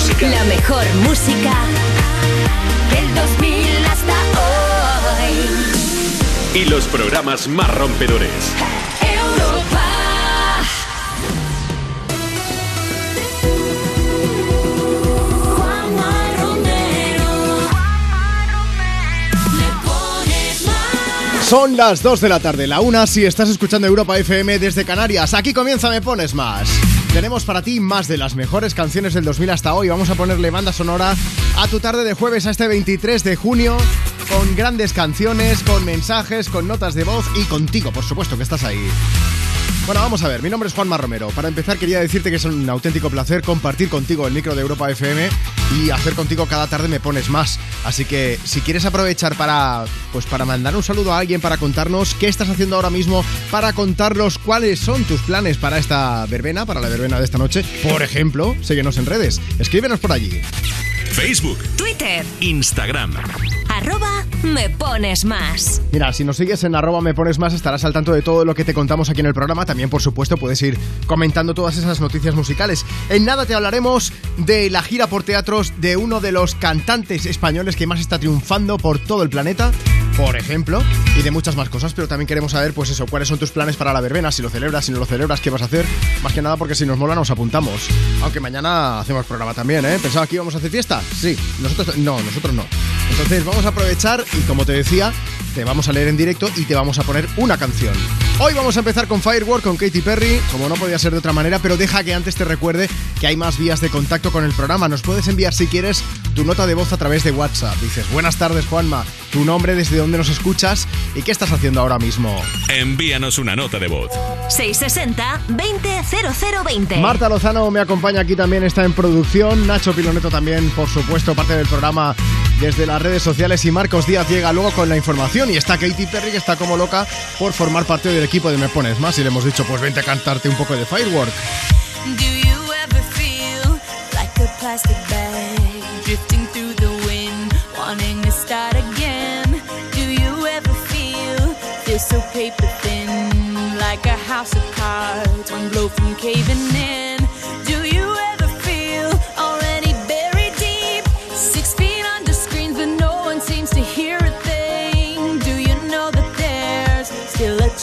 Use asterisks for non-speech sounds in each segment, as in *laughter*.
música. La mejor música del 2000 hasta hoy. Y los programas más rompedores. Europa. Juanma Romero. Le pones más. Son las 2 de la tarde, la una si estás escuchando Europa FM desde Canarias. Aquí comienza Me Pones Más. Tenemos para ti más de las mejores canciones del 2000 hasta hoy. Vamos a ponerle banda sonora a tu tarde de jueves a este 23 de junio con grandes canciones, con mensajes, con notas de voz y contigo, por supuesto, que estás ahí. Bueno, vamos a ver, mi nombre es Juanma Romero. Para empezar quería decirte que es un auténtico placer compartir contigo el micro de Europa FM y hacer contigo cada tarde me pones más. Así que si quieres aprovechar para pues para mandar un saludo a alguien para contarnos qué estás haciendo ahora mismo, para contarnos cuáles son tus planes para esta verbena, para la verbena de esta noche, por ejemplo, síguenos en redes, escríbenos por allí. Facebook, Twitter. Instagram. Arroba me pones más. Mira, si nos sigues en arroba me pones más estarás al tanto de todo lo que te contamos aquí en el programa. También, por supuesto, puedes ir comentando todas esas noticias musicales. En nada te hablaremos de la gira por teatros de uno de los cantantes españoles que más está triunfando por todo el planeta, por ejemplo, y de muchas más cosas. Pero también queremos saber, pues eso, cuáles son tus planes para la verbena, si lo celebras, si no lo celebras, qué vas a hacer. Más que nada porque si nos mola nos apuntamos. Aunque mañana hacemos programa también, ¿eh? ¿Pensaba que íbamos a hacer fiesta? Sí, nosotros no, nosotros no. Entonces vamos a aprovechar y como te decía, te vamos a leer en directo y te vamos a poner una canción. Hoy vamos a empezar con Firework con Katy Perry, como no podía ser de otra manera, pero deja que antes te recuerde que hay más vías de contacto con el programa. Nos puedes enviar si quieres tu nota de voz a través de WhatsApp. Dices, buenas tardes Juanma, tu nombre, desde dónde nos escuchas y qué estás haciendo ahora mismo. Envíanos una nota de voz. 660 200020. Marta Lozano me acompaña aquí también, está en producción. Nacho Piloneto también, por supuesto, parte del programa desde las redes sociales. Y Marcos Díaz llega luego con la información. Y está Katy Perry, que está como loca por formar parte del equipo de Me Pones Más. Y le hemos dicho, pues vente a cantarte un poco de Firework. Like a so thin, like a house of cards, one blow from caving in?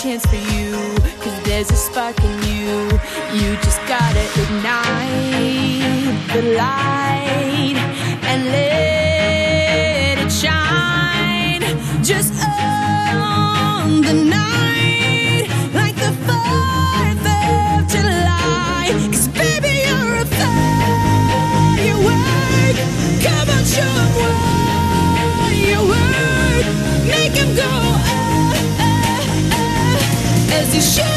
Chance for you? Cause there's a spark in you. You just gotta ignite the light and let it shine. Just on the night, you shoot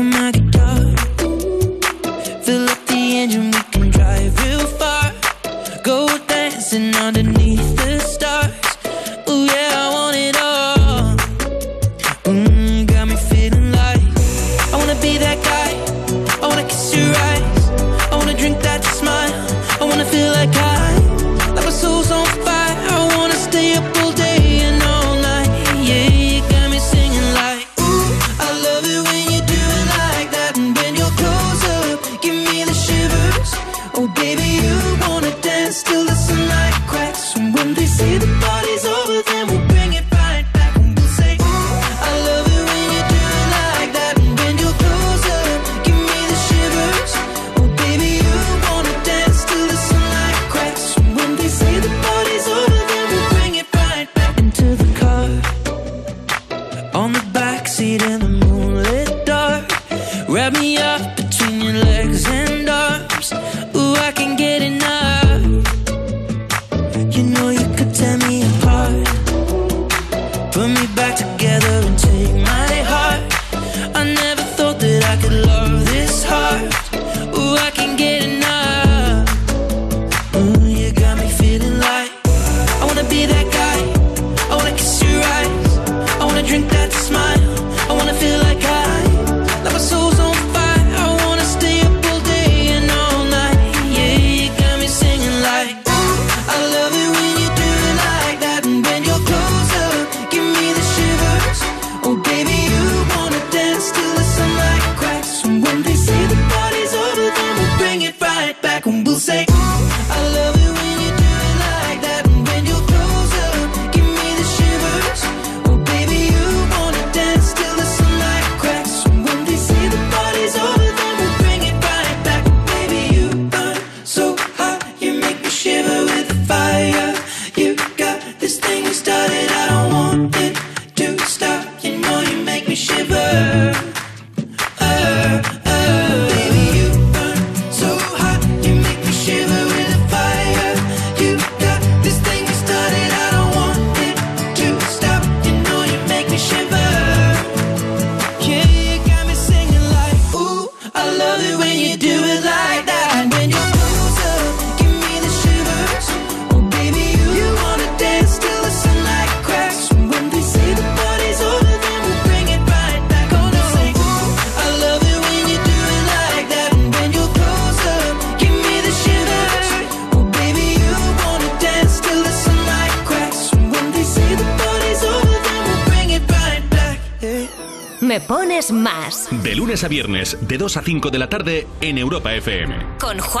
de 2 a 5 de la tarde en Europa FM. Con Juan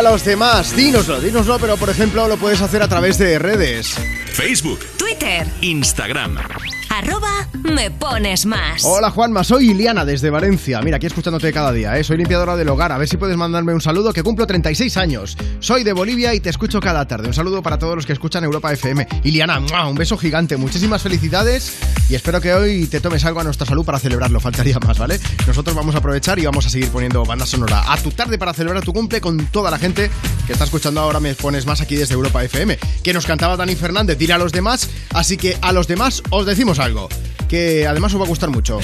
a los demás, dínoslo, dínoslo, pero por ejemplo lo puedes hacer a través de redes. Facebook, Twitter. Instagram. Me pones más. Hola Juanma, soy Iliana desde Valencia. Mira, aquí escuchándote cada día, ¿eh? soy limpiadora del hogar. A ver si puedes mandarme un saludo que cumplo 36 años. Soy de Bolivia y te escucho cada tarde. Un saludo para todos los que escuchan Europa FM. Iliana, un beso gigante, muchísimas felicidades y espero que hoy te tomes algo a nuestra salud para celebrarlo. Faltaría más, ¿vale? Nosotros vamos a aprovechar y vamos a seguir poniendo banda sonora a tu tarde para celebrar tu cumple con toda la gente que está escuchando ahora. Me pones más aquí desde Europa FM. Que nos cantaba Dani Fernández, dile a los demás. Así que a los demás os decimos algo que además os va a gustar mucho.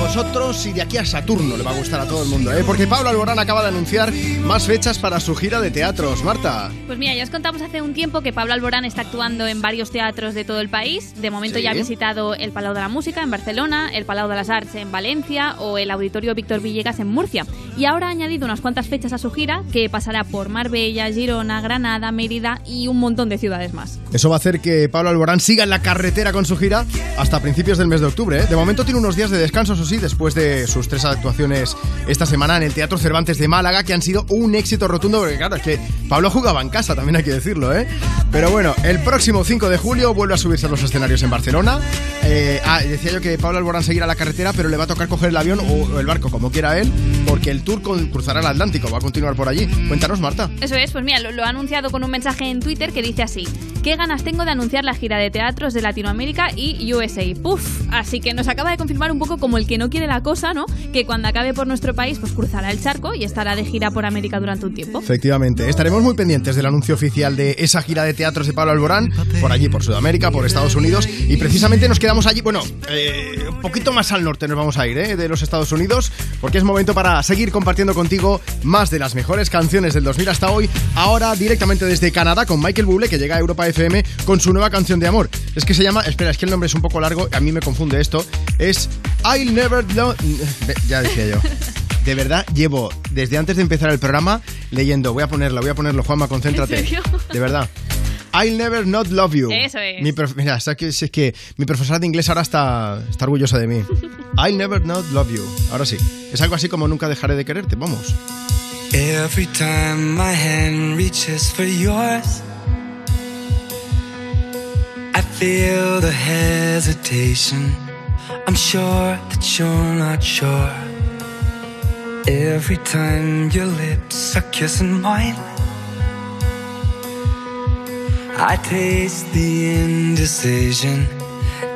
Vosotros y de aquí a Saturno le va a gustar a todo el mundo, ¿eh? Porque Pablo Alborán acaba de anunciar más fechas para su gira de teatros. Marta. Pues mira, ya os contamos hace un tiempo que Pablo Alborán está actuando en varios teatros de todo el país. De momento Sí. ya ha visitado el Palau de la Música en Barcelona, el Palau de las Arts en Valencia o el Auditorio Víctor Villegas en Murcia. Y ahora ha añadido unas cuantas fechas a su gira que pasará por Marbella, Girona, Granada, Mérida y un montón de ciudades más. Eso va a hacer que Pablo Alborán siga en la carretera con su gira hasta principios del mes de octubre. ¿eh? De momento tiene unos días de descanso, sí, después de sus tres actuaciones esta semana en el Teatro Cervantes de Málaga, que han sido un éxito rotundo, porque claro, es que Pablo jugaba en casa, también hay que decirlo, ¿eh? Pero bueno, el próximo 5 de julio vuelve a subirse a los escenarios en Barcelona. Eh, ah, decía yo que Pablo Alborán seguirá la carretera, pero le va a tocar coger el avión o el barco, como quiera él, porque el tour cruzará el Atlántico, va a continuar por allí. Cuéntanos, Marta. Eso es, pues mira, lo, lo ha anunciado con un mensaje en Twitter que dice así: ¿Qué ganas tengo de anunciar la gira de teatros de Latinoamérica y USA? Puf, así que nos acaba de confirmar un poco como el que no quiere la cosa, ¿no? Que cuando acabe por nuestro país, pues cruzará el charco y estará de gira por América durante un tiempo. Efectivamente, estaremos muy pendientes del anuncio oficial de esa gira de teatros de Pablo Alborán, por allí, por Sudamérica, por Estados Unidos, y precisamente nos quedamos allí, bueno, eh, un poquito más al norte nos vamos a ir, ¿eh? de los Estados Unidos, porque es momento para seguir compartiendo contigo más de las mejores canciones del 2000 hasta hoy, ahora directamente desde Canadá con Michael Bublé, que llega a Europa FM con su nueva canción de amor. Es que se llama, espera, es que el nombre es un poco largo, a mí me confunde esto, es I'll Never Know... Ya decía yo. *laughs* De verdad, llevo desde antes de empezar el programa leyendo, voy a ponerlo, voy a ponerlo, Juanma, concéntrate. ¿En serio? De verdad. I'll never not love you. Eso es. Mi prof- mira, es que, es que mi profesora de inglés ahora está, está orgullosa de mí. *laughs* I'll never not love you. Ahora sí. Es algo así como nunca dejaré de quererte. Vamos. Every time my hand reaches for yours, I feel the hesitation. I'm sure that you're not sure. Every time your lips are kissing mine, I taste the indecision.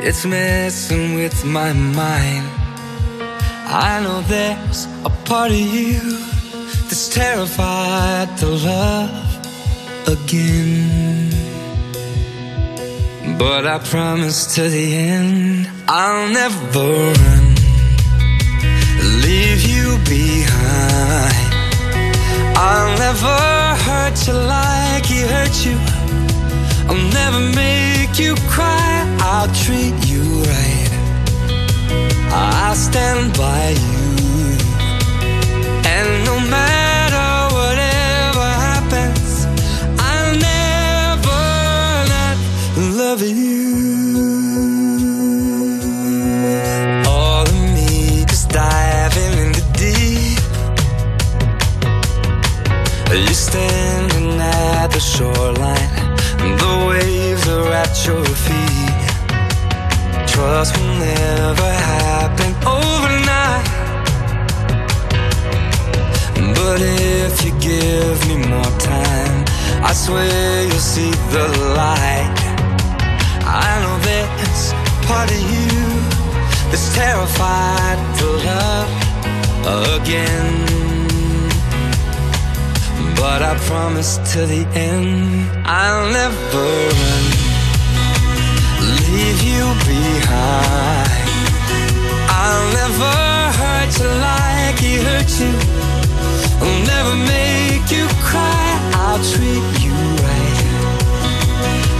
It's messing with my mind. I know there's a part of you that's terrified to love again. But I promise to the end, I'll never run, leave you behind. I'll never hurt you like he hurt you. I'll never make you cry. I'll treat you right. I'll stand by you. And no matter shoreline, and the waves are at your feet. Trust will never happen overnight. But if you give me more time, I swear you'll see the light. I know there's part of you that's terrified to love again. But I promise to the end, I'll never run, leave you behind. I'll never hurt you like he hurt you. I'll never make you cry. I'll treat you right.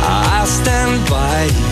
I'll stand by you.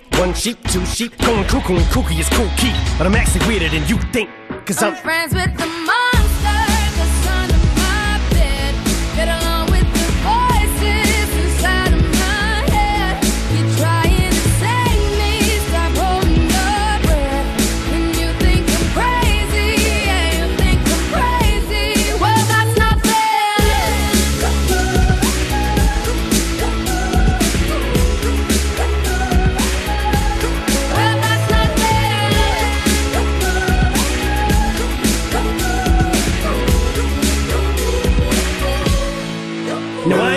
One sheep, two sheep, going cuckoo and kooky is cool key. But I'm actually weirder than you think. Cause I'm, I'm friends with the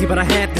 crazy, but I had this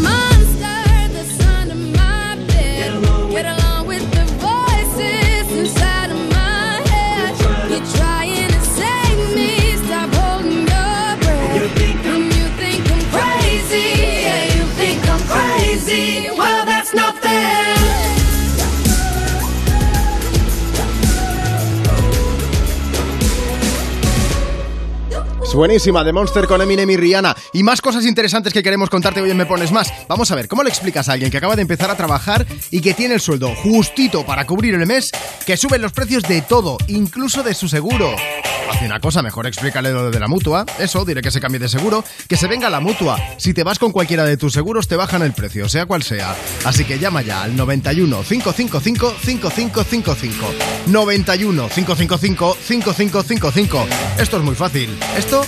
Buenísima, The Monster con Eminem y Rihanna. Y más cosas interesantes que queremos contarte hoy en Me Pones Más. Vamos a ver, ¿cómo le explicas a alguien que acaba de empezar a trabajar y que tiene el sueldo justito para cubrir el mes, que suben los precios de todo, incluso de su seguro? Hace una cosa, mejor explícale lo de la mutua. Eso, diré que se cambie de seguro, que se venga la mutua. Si te vas con cualquiera de tus seguros, te bajan el precio, sea cual sea. Así que llama ya al 91 555 5555. 91 555 5555. Esto es muy fácil. Esto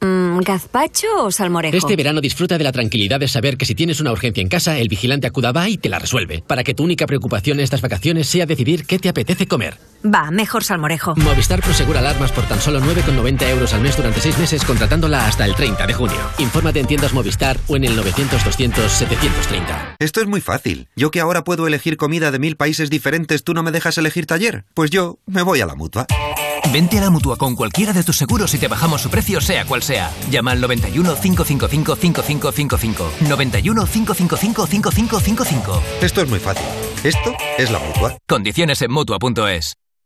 Mm, ¿Gazpacho o salmorejo? Este verano disfruta de la tranquilidad de saber que si tienes una urgencia en casa, el vigilante acuda va y te la resuelve. Para que tu única preocupación en estas vacaciones sea decidir qué te apetece comer. Va, mejor salmorejo. Movistar Prosegura alarmas por tan solo 9,90 euros al mes durante 6 meses contratándola hasta el 30 de junio. Infórmate en tiendas Movistar o en el 900-200-730. Esto es muy fácil. Yo que ahora puedo elegir comida de mil países diferentes, ¿tú no me dejas elegir taller? Pues yo me voy a la mutua. Vente a la mutua con cualquiera de tus seguros y te bajamos su precio, sea cual sea. Llama al 91 555 5555. 91 555 5555. Esto es muy fácil. Esto es la mutua. Condiciones en mutua.es.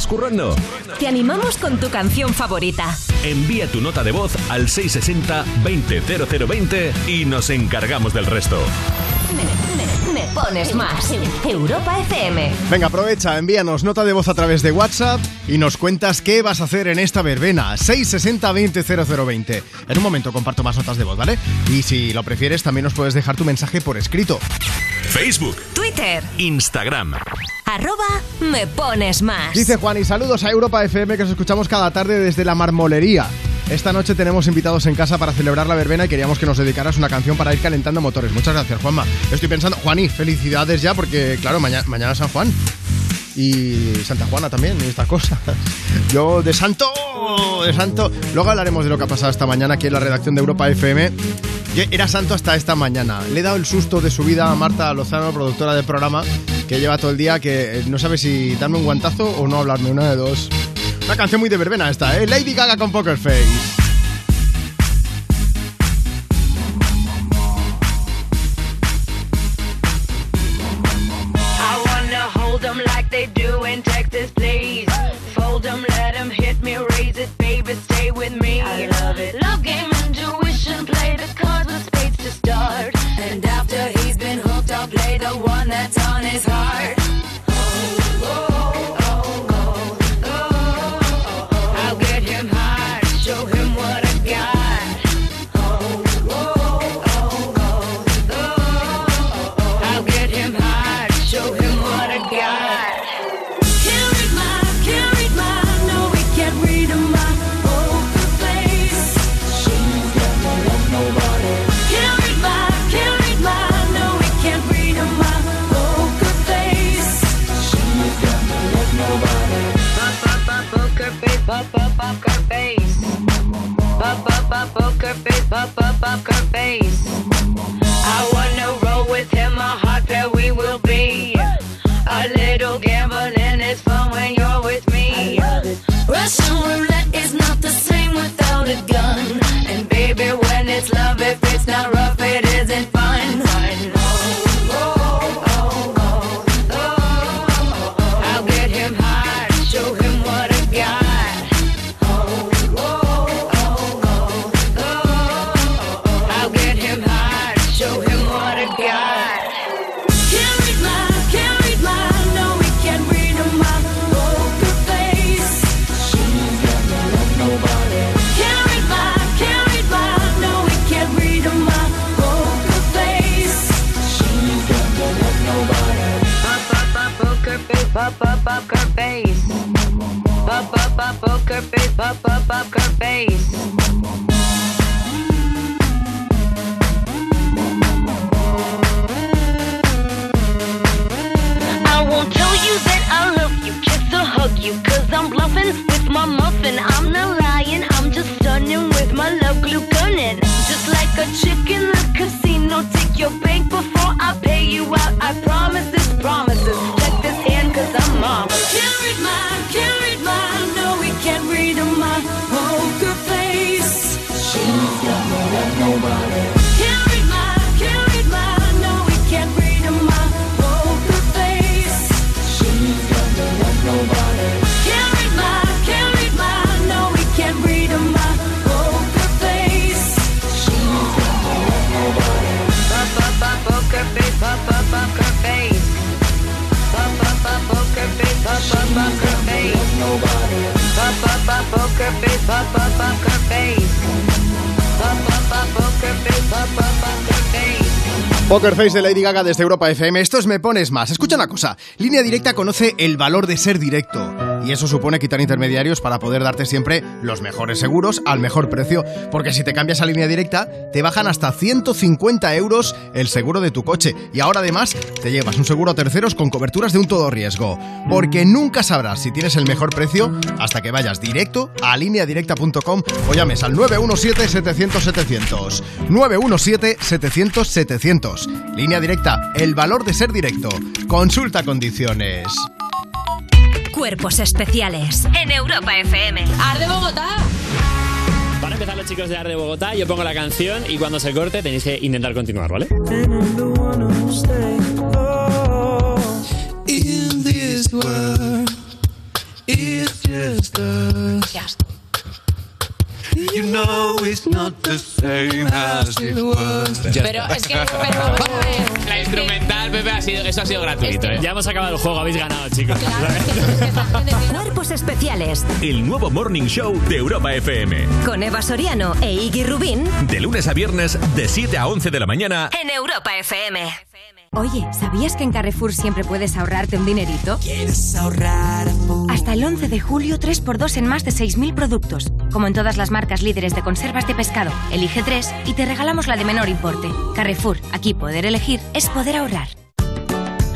¿Estás currando? Te animamos con tu canción favorita. Envía tu nota de voz al 660-200020 y nos encargamos del resto. Me, pones más. Europa FM. Venga, aprovecha, envíanos nota de voz a través de WhatsApp y nos cuentas qué vas a hacer en esta verbena. 660-200020. En un momento comparto más notas de voz, ¿vale? Y si lo prefieres, también nos puedes dejar tu mensaje por escrito. Facebook, Twitter. Instagram. Arroba me pones más. Dice Juan, y saludos a Europa FM que os escuchamos cada tarde desde la marmolería. Esta noche tenemos invitados en casa para celebrar la verbena y queríamos que nos dedicaras una canción para ir calentando motores. Muchas gracias, Juanma. Estoy pensando, Juani, felicidades ya porque, claro, mañana, San Juan. Y Santa Juana también, y estas cosas. *laughs* Yo de santo, de santo. Luego hablaremos de lo que ha pasado esta mañana aquí en la redacción de Europa FM. Yo era santo hasta esta mañana. Le he dado el susto de su vida a Marta Lozano, productora del programa, que lleva todo el día que no sabe si darme un guantazo o no hablarme, una de dos. Una canción muy de verbena esta, ¿eh? Lady Gaga con Poker Face. Poker de Lady Gaga desde Europa FM. Esto es Me Pones Más. Escucha una cosa. Línea Directa conoce el valor de ser directo. Y eso supone quitar intermediarios para poder darte siempre los mejores seguros al mejor precio. Porque si te cambias a línea directa, te bajan hasta 150 euros el seguro de tu coche. Y ahora además te llevas un seguro a terceros con coberturas de un todo riesgo. Porque nunca sabrás si tienes el mejor precio hasta que vayas directo a lineadirecta.com o llames al 917-700-700. 917-700-700. Línea directa, el valor de ser directo. Consulta condiciones. Cuerpos especiales en Europa FM. ¡Arde Bogotá! Para empezar los chicos de Arde Bogotá, yo pongo la canción y cuando se corte tenéis que intentar continuar, ¿vale? In it's just us. You know it's not the same as it was. Pero es que, pero vamos a ver. La instrumental, Pepe, ha sido, eso ha sido gratuito. ¿eh? Ya hemos acabado el juego, habéis ganado, chicos. *laughs* Cuerpos especiales El nuevo Morning Show de Europa FM. con Eva Soriano e Iggy Rubín De lunes a viernes, de 7 a 11 de la mañana. en Europa FM. Oye, ¿sabías que en Carrefour siempre puedes ahorrarte un dinerito? ¿Quieres ahorrar? Hasta el 11 de julio, 3x2 en más de 6.000 productos. Como en todas las marcas líderes de conservas de pescado. Elige 3 y te regalamos la de menor importe. Carrefour, aquí poder elegir es poder ahorrar.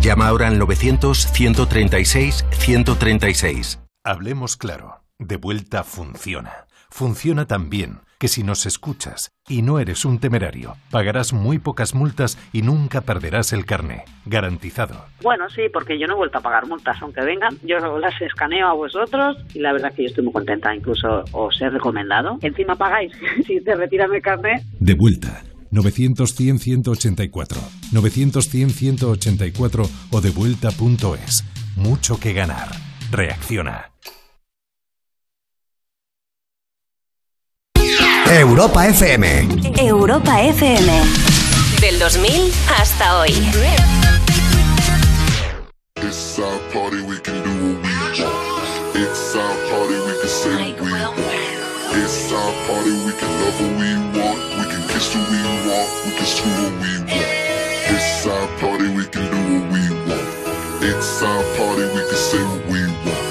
Llama ahora al 900-136-136. Hablemos claro. De vuelta funciona. Funciona tan bien que si nos escuchas y no eres un temerario, pagarás muy pocas multas y nunca perderás el carné. Garantizado. Bueno, sí, porque yo no he vuelto a pagar multas, aunque vengan. Yo las escaneo a vosotros y la verdad que yo estoy muy contenta. Incluso os he recomendado. Encima pagáis *laughs* si te retiran el carné. De vuelta. 900-100-184. 900-100-184 o devuelta.es. Mucho que ganar. Reacciona. Europa FM. Europa FM. Del 2000 hasta hoy. It's our party, we can do what we want. It's our party, we can say what we want. It's our party, we can love what we want. Kiss who we want. We can screw what we want. It's our party, we can do what we want. It's our party, we can say what we want.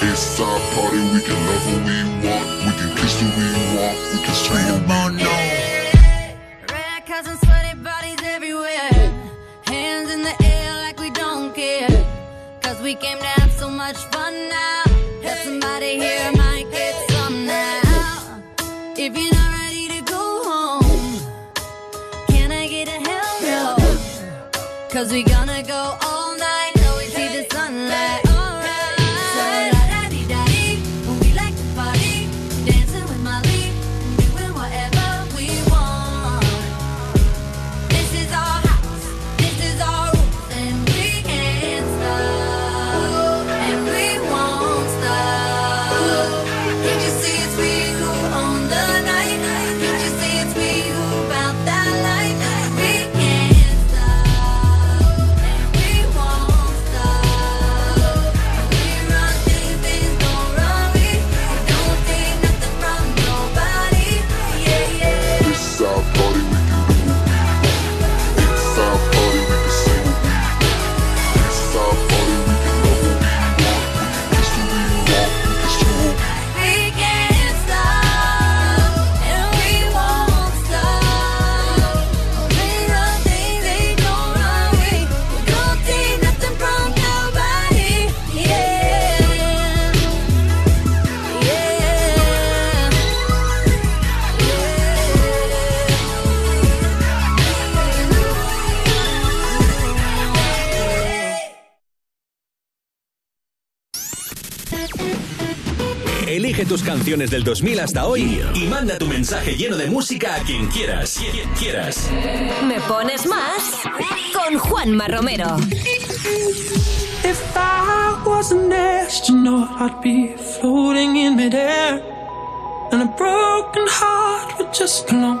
It's our party, we can love what we want. We can kiss who we want. We can screw what we want. Red cups and sweaty bodies everywhere. Hands in the air like we don't care. Cause we came to Cause we gonna go Elige tus canciones del 2000 hasta hoy y manda tu mensaje lleno de música a quien quieras. Quien quieras. Me pones más con Juanma Romero. If I was an astronaut, I'd be floating in midair. And a broken heart would just belong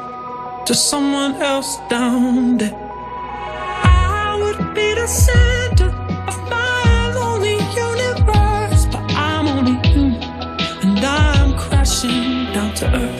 to someone else down there. I would be the center to earth.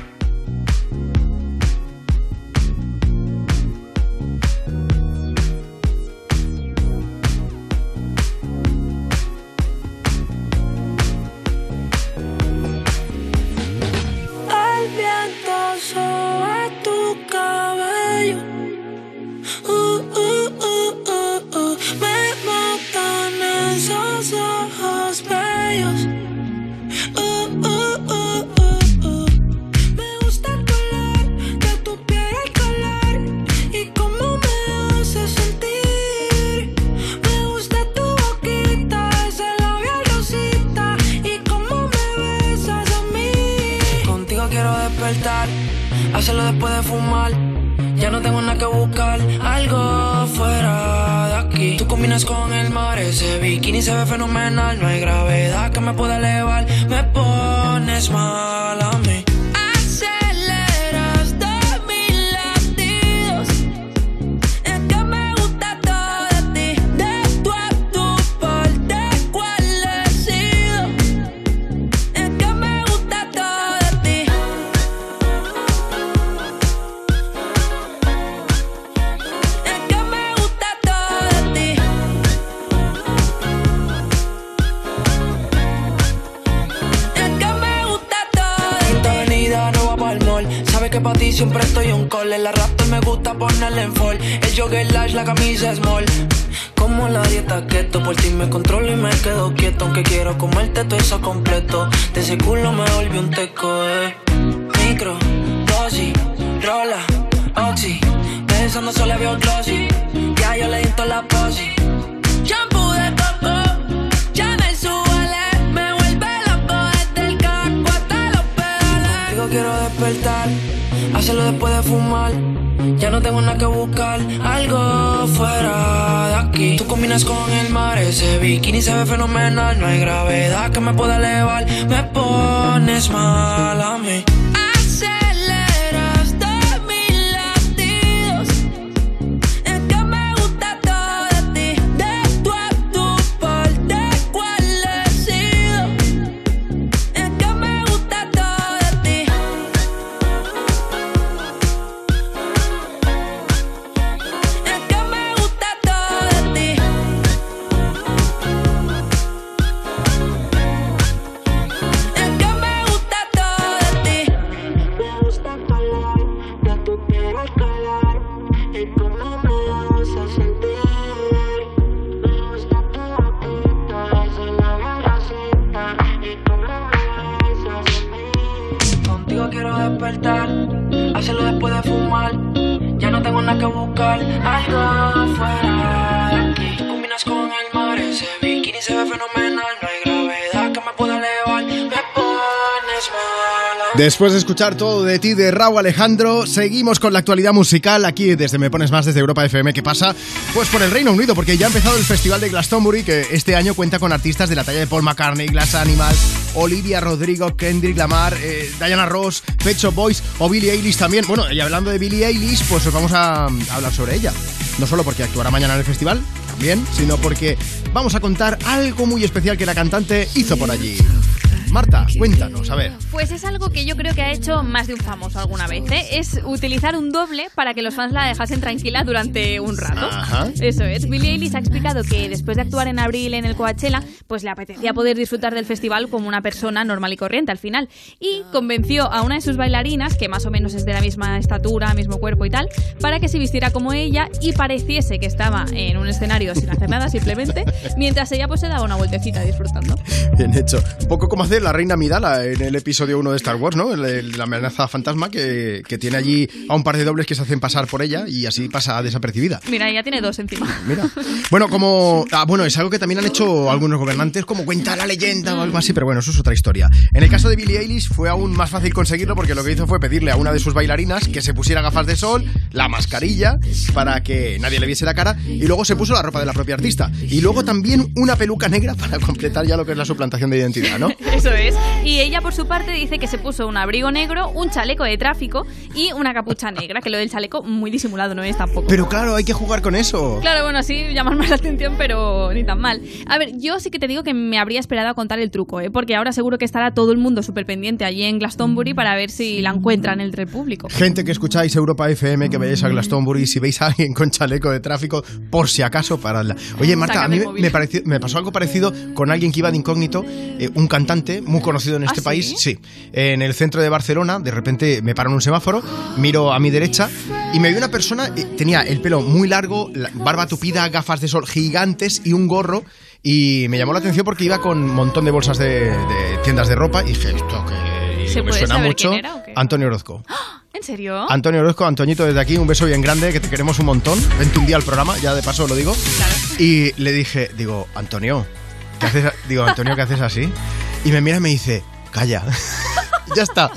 Después de escuchar todo de ti de Raúl Alejandro, seguimos con la actualidad musical aquí desde Me Pones Más, desde Europa FM. ¿Qué pasa? Pues por el Reino Unido, porque ya ha empezado el Festival de Glastonbury, que este año cuenta con artistas de la talla de Paul McCartney, Glass Animals, Olivia Rodrigo, Kendrick Lamar, eh, Diana Ross, Pet Shop Boys o Billie Eilish también. Bueno, y hablando de Billie Eilish, pues os vamos a hablar sobre ella. No solo porque actuará mañana en el festival, también, sino porque vamos a contar algo muy especial que la cantante hizo por allí. Marta, cuéntanos, a ver. Pues es algo que yo creo que ha hecho más de un famoso alguna vez. ¿eh? Es utilizar un doble para que los fans la dejasen tranquila durante un rato. Ajá. Eso es. Billie Eilish ha explicado que después de actuar en abril en el Coachella, pues le apetecía poder disfrutar del festival como una persona normal y corriente al final. Y convenció a una de sus bailarinas, que más o menos es de la misma estatura, mismo cuerpo y tal, para que se vistiera como ella y pareciese que estaba en un escenario sin hacer nada simplemente, mientras ella pues se daba una vueltecita disfrutando. Bien hecho. Un poco como hace la reina Midala en el episodio 1 de Star Wars, ¿no? El- el- la amenaza fantasma que, que tiene allí a un par de dobles que se hacen pasar por ella y así pasa desapercibida. Mira, ella tiene dos encima. Mira. Bueno, como. Ah, bueno, es algo que también han hecho algunos gobernantes, como cuenta la leyenda o algo así, pero bueno, eso es otra historia. En el caso de Billie Eilish fue aún más fácil conseguirlo porque lo que hizo fue pedirle a una de sus bailarinas que se pusiera gafas de sol, la mascarilla, para que nadie le viese la cara, y luego se puso la ropa de la propia artista. Y luego también una peluca negra para completar ya lo que es la suplantación de identidad, ¿no? *laughs* Eso es. Y ella, por su parte, dice que se puso un abrigo negro, un chaleco de tráfico y una capucha negra, que lo del chaleco muy disimulado no es tampoco. Pero claro, hay que jugar con eso. Claro, bueno, sí, llamar más la atención, pero ni tan mal. A ver, yo sí que te digo que me habría esperado a contar el truco, ¿eh? porque ahora seguro que estará todo el mundo súper pendiente allí en Glastonbury para ver si la encuentran entre el público. Gente que escucháis Europa FM, que vayáis a Glastonbury, si veis a alguien con chaleco de tráfico, por si acaso, paradla. Oye, Marta, a mí me, pareció- me pasó algo parecido con alguien que iba de incógnito, eh, un cantante muy conocido en ¿Ah, este sí? país. Sí, en el centro de Barcelona, de repente me paro en un semáforo, miro a mi derecha y me vi una persona, eh, tenía el pelo muy largo, la- barba tupida, gafas de sol gigantes y un gorro. Y me llamó la atención porque iba con un montón de bolsas de, de tiendas de ropa y dije, esto que ¿Se me puede suena saber mucho. quién era o qué? Antonio Orozco. *gasps* ¿En serio? Antonio Orozco, Antoñito desde aquí, un beso bien grande, que te queremos un montón. Vente un día al programa, ya de paso lo digo. Y le dije, digo, Antonio, ¿qué haces? a-?" Digo, Antonio, ¿qué haces así? Y me mira y me dice, calla. *laughs* ya está.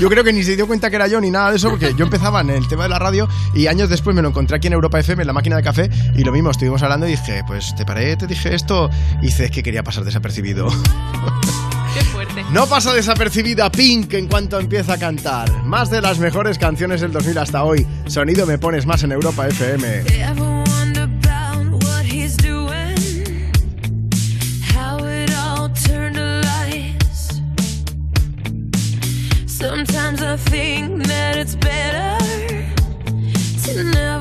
Yo creo que ni se dio cuenta que era yo ni nada de eso, porque yo empezaba en el tema de la radio y años después me lo encontré aquí en Europa FM, en la máquina de café, y lo mismo, estuvimos hablando y dije, pues te paré, te dije esto, y que quería pasar desapercibido. *laughs* Qué fuerte. No pasa desapercibida Pink en cuanto empieza a cantar. Más de las mejores canciones del 2000 hasta hoy. Sonido me pones más en Europa FM. I think that it's better to never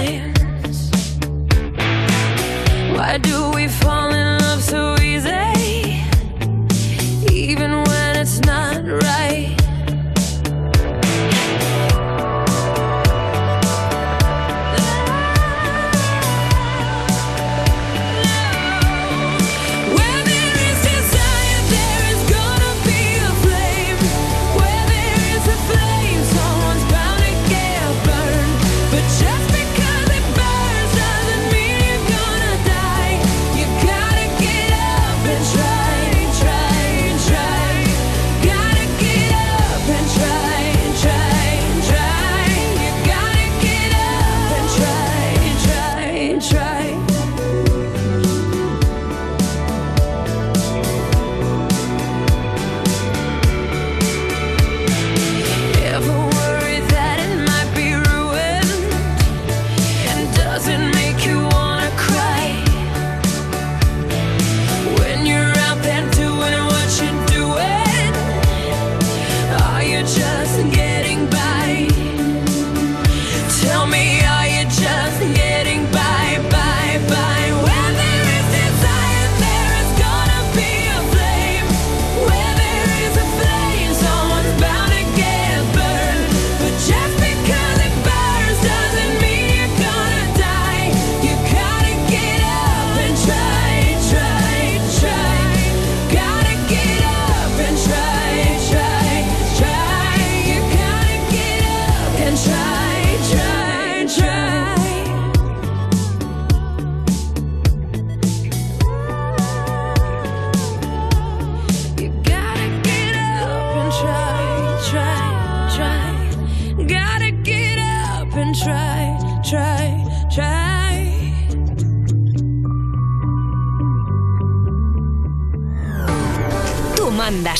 time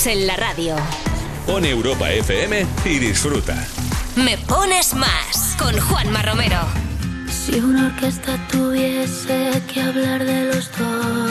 En la radio. Pon Europa FM y disfruta. Me pones más con Juanma Romero. Si una orquesta tuviese que hablar de los dos,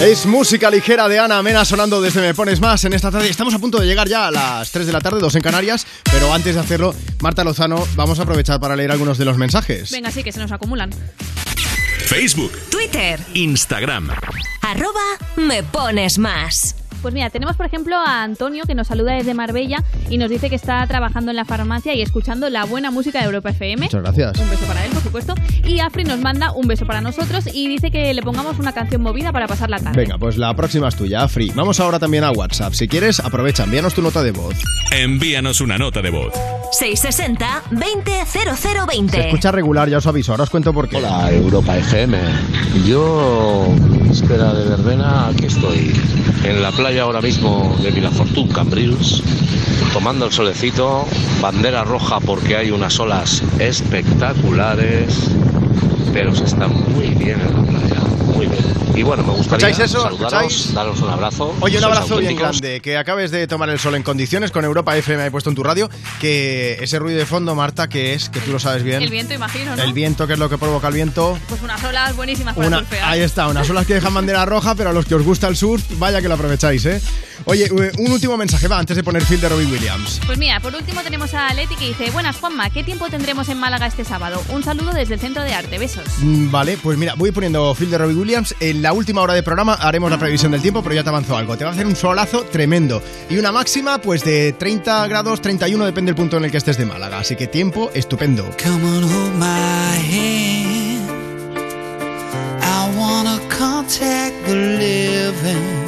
Es música ligera de Ana Mena sonando desde Me Pones Más en esta tarde. Estamos a punto de llegar ya a las 3 de la tarde, 2 en Canarias, pero antes de hacerlo, Marta Lozano, vamos a aprovechar para leer algunos de los mensajes. Venga, sí, que se nos acumulan. Facebook, Twitter, Instagram. arroba me pones más. Pues mira, tenemos por ejemplo a Antonio que nos saluda desde Marbella y nos dice que está trabajando en la farmacia y escuchando la buena música de Europa FM. Muchas gracias. Un beso para él, por supuesto. Y Afri nos manda un beso para nosotros y dice que le pongamos una canción movida para pasar la tarde. Venga, pues la próxima es tuya, Afri. Vamos ahora también a WhatsApp. Si quieres, aprovecha, envíanos tu nota de voz. Envíanos una nota de voz. 660 200020. Se escucha regular, ya os aviso. Ahora os cuento por qué. Hola, Europa FM. Yo, víspera de verbena, aquí estoy. En la playa ahora mismo de Vilafortún, Cambrils, tomando el solecito, bandera roja porque hay unas olas espectaculares, pero se está muy bien en la playa, muy bien. Y bueno, me gustaría ¿Escucháis eso? saludaros, ¿Escucháis? daros un abrazo. Oye, un abrazo bien grande. Que acabes de tomar el sol en condiciones con Europa FM he puesto en tu radio. Que ese ruido de fondo, Marta, que es, que tú lo sabes bien. El viento, imagino, ¿no? El viento, que es lo que provoca el viento. Pues unas olas buenísimas para Una- surfear. ahí está, unas olas que dejan bandera roja, pero a los que os gusta el surf, vaya que lo aprovecháis, ¿eh? Oye, un último mensaje, va, antes de poner Phil de Robbie Williams. Pues mira, por último tenemos a Leti que dice, buenas Juanma, ¿qué tiempo tendremos en Málaga este sábado? Un saludo desde el Centro de Arte, besos. Mm, Vale, pues mira, voy poniendo Phil de Robbie Williams. En la última hora de programa haremos la previsión del tiempo, pero ya te avanzo algo. Te va a hacer un solazo tremendo. Y una máxima, pues de 30 grados, 31, depende del punto en el que estés de Málaga. Así que tiempo estupendo. Come on, hold my hand. I wanna contact the living.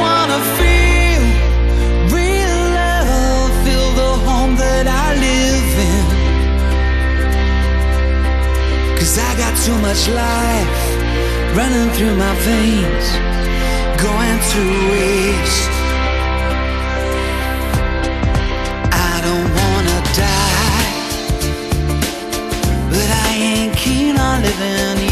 Wanna feel real love, feel the home that I live in. Cause I got too much life running through my veins, going to waste. I don't wanna die, but I ain't keen on living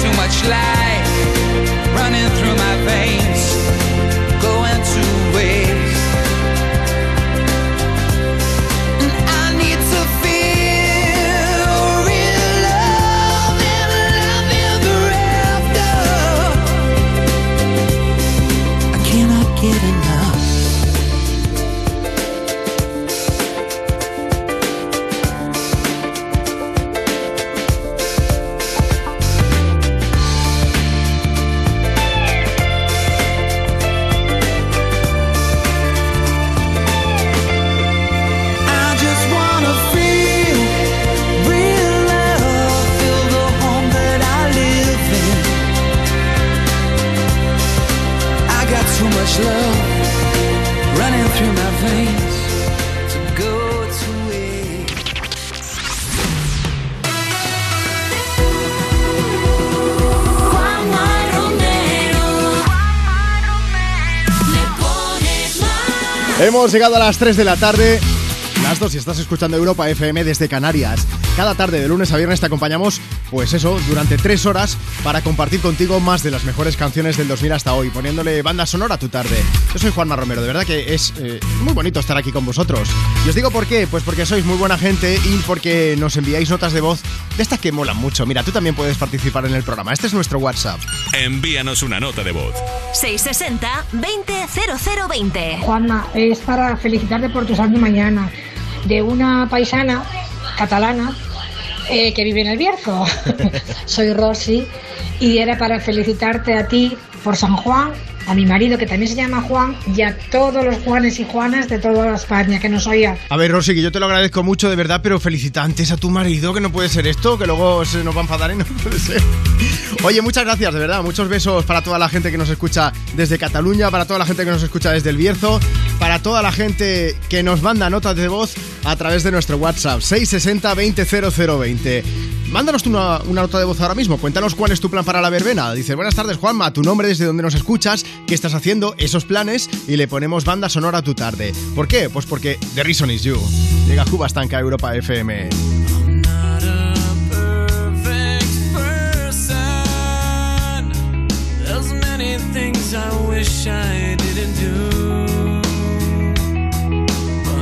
Too much life running through my veins, Hemos llegado a las 3 de la tarde. Las dos, si estás escuchando Europa FM desde Canarias. Cada tarde, de lunes a viernes, te acompañamos, pues eso, durante tres horas para compartir contigo más de las mejores canciones del 2000 hasta hoy, poniéndole banda sonora a tu tarde. Yo soy Juanma Romero, de verdad que es eh, muy bonito estar aquí con vosotros. Y os digo por qué, pues porque sois muy buena gente y porque nos enviáis notas de voz de estas que molan mucho. Mira, tú también puedes participar en el programa. Este es nuestro WhatsApp. Envíanos una nota de voz. 660-200020. Juanma, es para felicitarte por tu santo mañana de una paisana catalana eh, que vive en el Bierzo. *laughs* Soy Rosy y era para felicitarte a ti por San Juan, a mi marido que también se llama Juan y a todos los Juanes y Juanas de toda España que nos oían. A ver, Rosy, que yo te lo agradezco mucho, de verdad, pero felicita antes a tu marido, que no puede ser esto, que luego se nos va a enfadar y no *laughs* puede ser. Oye, muchas gracias, de verdad. Muchos besos para toda la gente que nos escucha desde Cataluña, para toda la gente que nos escucha desde el Bierzo, para toda la gente que nos manda notas de voz a través de nuestro WhatsApp 660 200020. Mándanos tú una, nota de voz ahora mismo. Cuéntanos cuál es tu plan para la verbena. Dices, buenas tardes, Juanma, tu nombre desde donde nos escuchas, qué estás haciendo, esos planes y le ponemos banda sonora a tu tarde. ¿Por qué? Pues porque The Reason is You. Llega Cuba Estanca Europa FM. I wish I didn't do,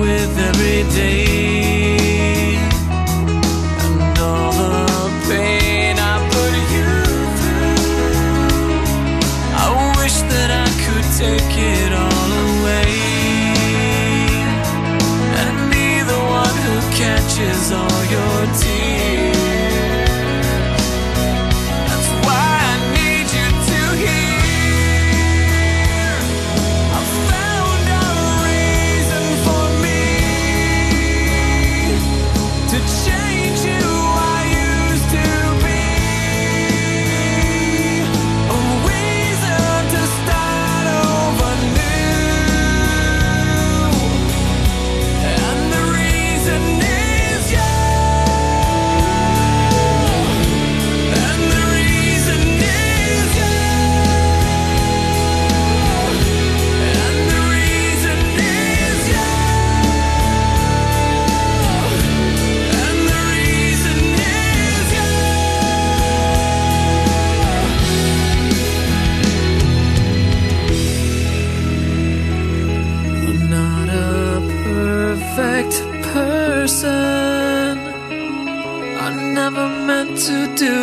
with every day.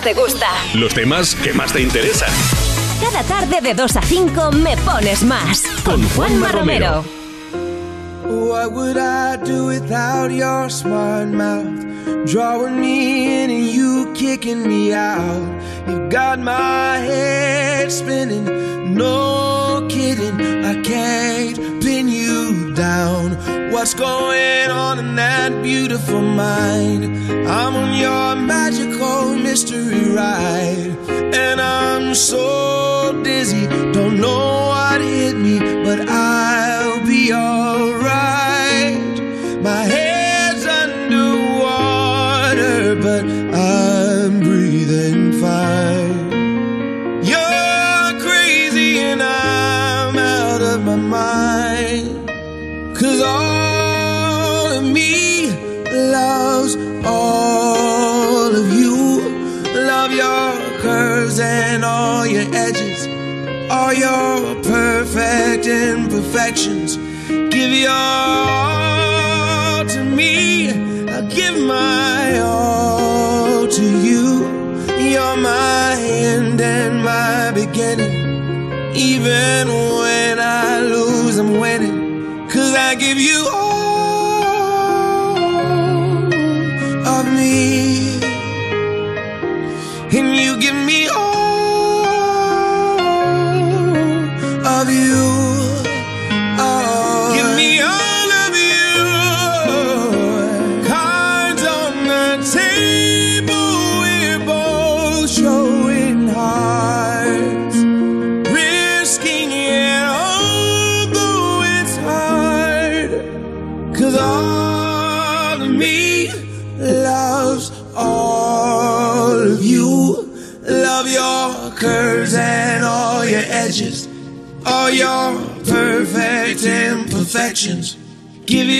te gusta. Los temas que más te interesan. Cada tarde de 2 a 5 me pones más. Con Juanma Romero. What would I do without your smart mouth? Drawing me in and you kicking me out. You got my head spinning. No kidding, I can't pin you down. What's going on in that beautiful mind? I'm on your magical mystery ride, and I'm so dizzy, don't know what hit me, but I'll be alright. affections. Give your all to me. I give my all to you. You're my end and my beginning. Even when I lose, I'm winning. Cause I give you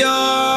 You're.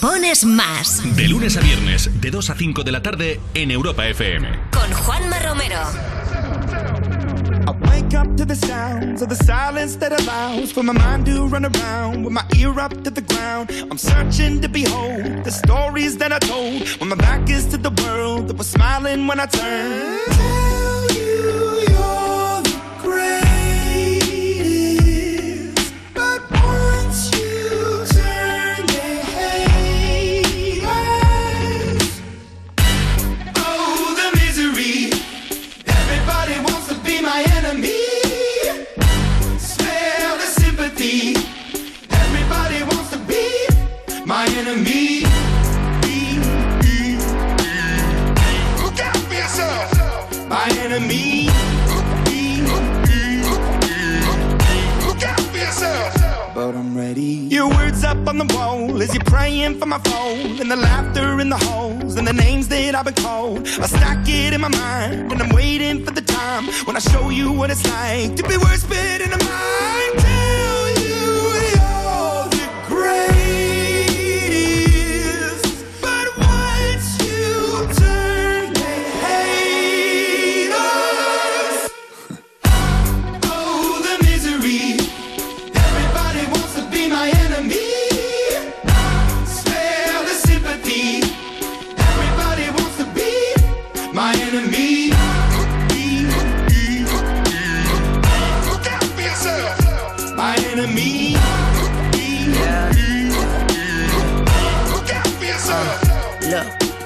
Pones más. De lunes a viernes, de 2 a 5 de la tarde en Europa FM. Con Juanma Romero. I wake up to the sounds of the silence that allows for my mind to run around with my ear up to the ground. I'm searching to behold the stories that I told when my back is to the world that was smiling when I turned. I stack it in my mind, and I'm waiting for the time when I show you what it's like to be worse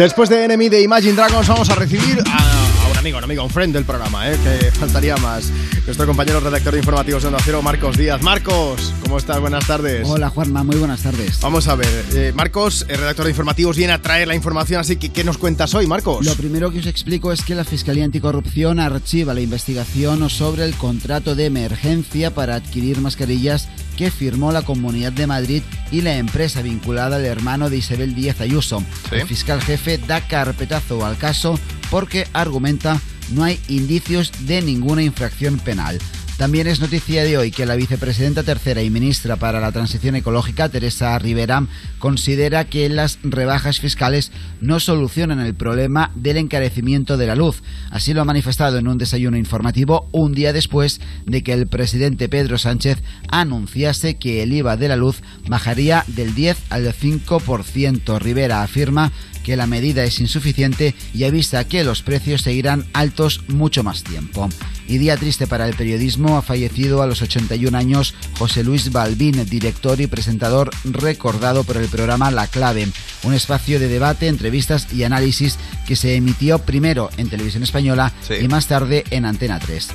Después de Enemy de Imagine Dragons vamos a recibir a, a un amigo, un amigo, un friend del programa, ¿eh? que faltaría más. Nuestro compañero redactor de informativos de Onda Cero, Marcos Díaz. Marcos, ¿cómo estás? Buenas tardes. Hola Juanma, muy buenas tardes. Vamos a ver, eh, Marcos, el redactor de informativos, viene a traer la información, así que ¿qué nos cuentas hoy, Marcos? Lo primero que os explico es que la Fiscalía Anticorrupción archiva la investigación sobre el contrato de emergencia para adquirir mascarillas que firmó la Comunidad de Madrid y la empresa vinculada al hermano de Isabel Díaz Ayuso. El fiscal jefe da carpetazo al caso porque argumenta no hay indicios de ninguna infracción penal. También es noticia de hoy que la vicepresidenta tercera y ministra para la Transición Ecológica, Teresa Rivera, considera que las rebajas fiscales no solucionan el problema del encarecimiento de la luz. Así lo ha manifestado en un desayuno informativo un día después de que el presidente Pedro Sánchez anunciase que el IVA de la luz bajaría del 10 al 5%. Rivera afirma que la medida es insuficiente y avisa que los precios seguirán altos mucho más tiempo. Y día triste para el periodismo, ha fallecido a los 81 años José Luis Balbín, director y presentador recordado por el programa La Clave, un espacio de debate, entrevistas y análisis que se emitió primero en Televisión Española y más tarde en Antena 3.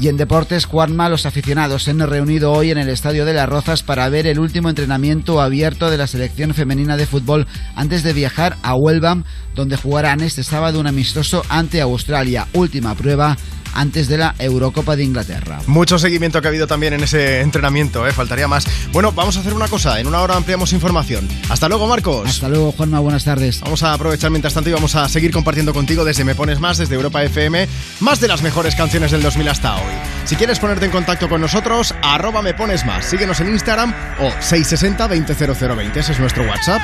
Y en deportes, Juanma, los aficionados se han reunido hoy en el Estadio de las Rozas para ver el último entrenamiento abierto de la selección femenina de fútbol antes de viajar a Huelva, donde jugarán este sábado un amistoso ante Australia, última prueba antes de la Eurocopa de Inglaterra. Mucho seguimiento que ha habido también en ese entrenamiento, ¿eh? faltaría más. Bueno, vamos a hacer una cosa, en una hora ampliamos información. Hasta luego, Marcos. Hasta luego, Juanma, buenas tardes. Vamos a aprovechar mientras tanto y vamos a seguir compartiendo contigo desde Me Pones Más, desde Europa FM, más de las mejores canciones del 2000 hasta hoy. Si quieres ponerte en contacto con nosotros, arroba Me Pones Más, síguenos en Instagram o 660 200020, ese es nuestro WhatsApp.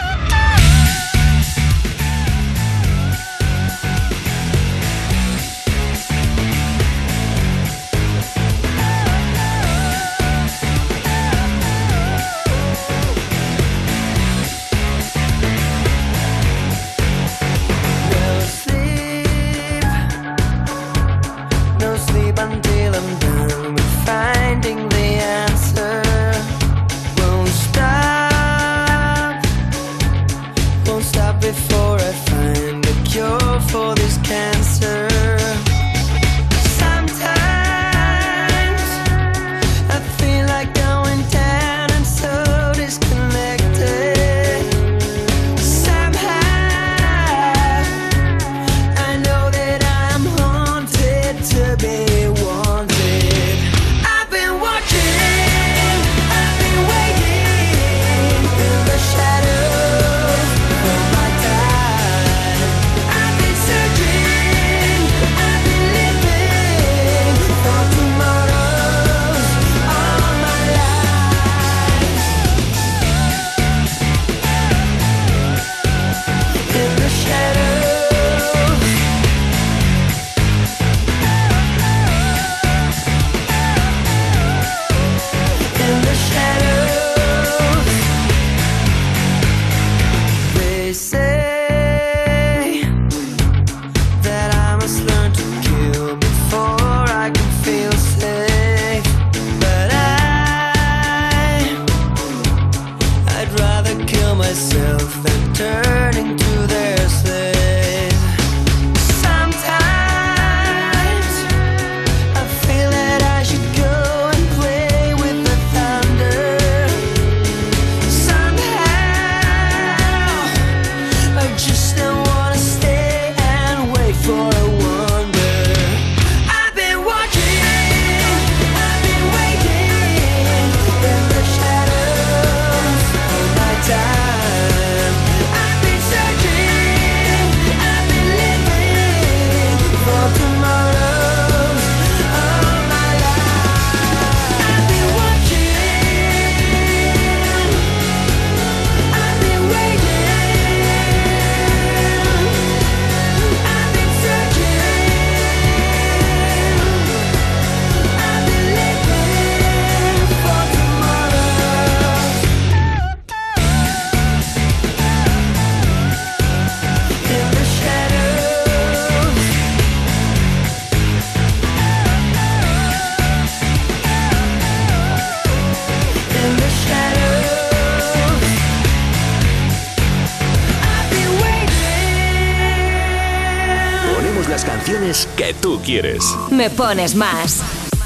Tú quieres. Me pones más.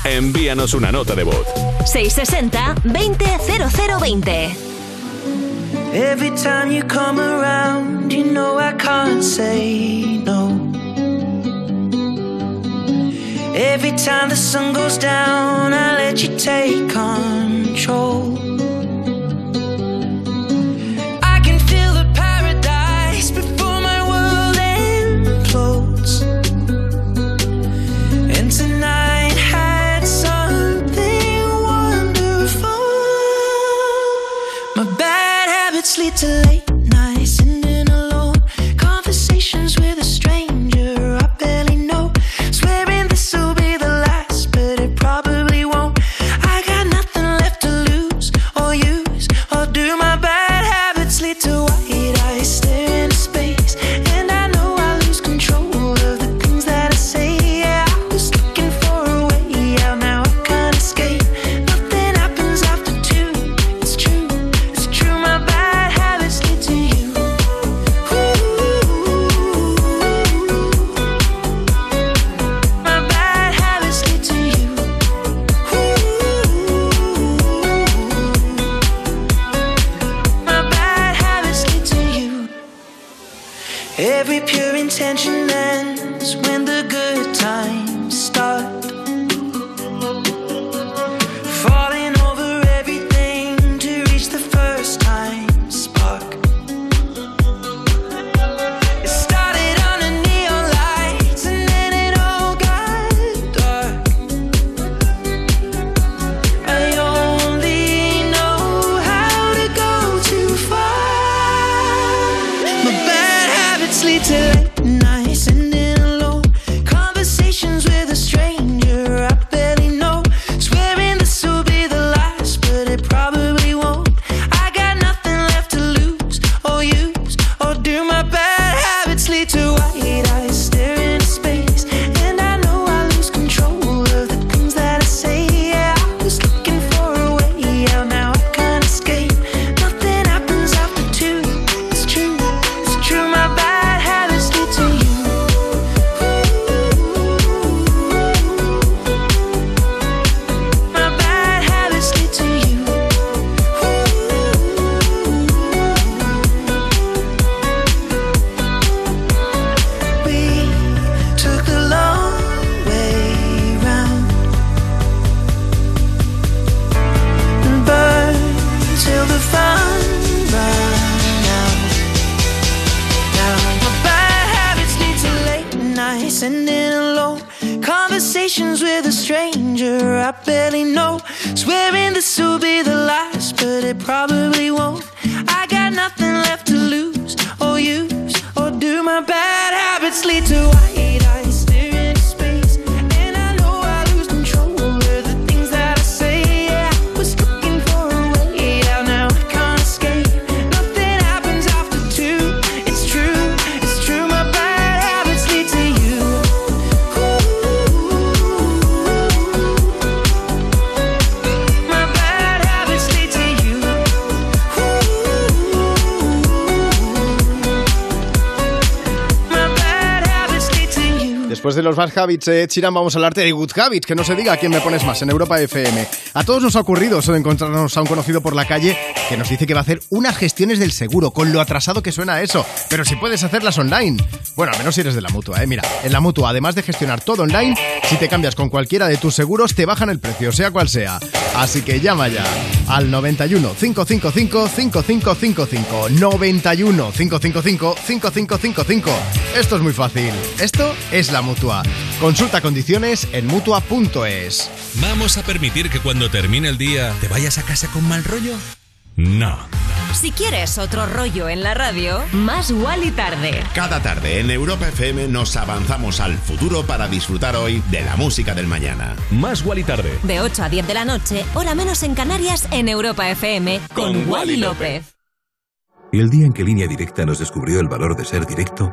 Envíanos una nota de voz. 660-200020. Every time you come around, you know I can't say no. Every time the sun goes down, I let you take control. Habits, eh, vamos a hablarte de Good Habits, que no se diga a quién me pones más en Europa FM. A todos nos ha ocurrido eso de encontrarnos a un conocido por la calle que nos dice que va a hacer unas gestiones del seguro, con lo atrasado que suena eso. Pero si puedes hacerlas online. Bueno, al menos si eres de la mutua, ¿eh? Mira, en la mutua, además de gestionar todo online, si te cambias con cualquiera de tus seguros, te bajan el precio, sea cual sea. Así que llama ya al 91 555 5555. 91 555 5555. Esto es muy fácil. Esto es la mutua. Consulta condiciones en mutua.es. ¿Vamos a permitir que cuando termine el día te vayas a casa con mal rollo? No. Si quieres otro rollo en la radio, más y tarde. Cada tarde en Europa FM nos avanzamos al futuro para disfrutar hoy de la música del mañana. Más y tarde. De 8 a 10 de la noche, hora menos en Canarias, en Europa FM, con, Wally López. Y el día en que Línea Directa nos descubrió el valor de ser directo,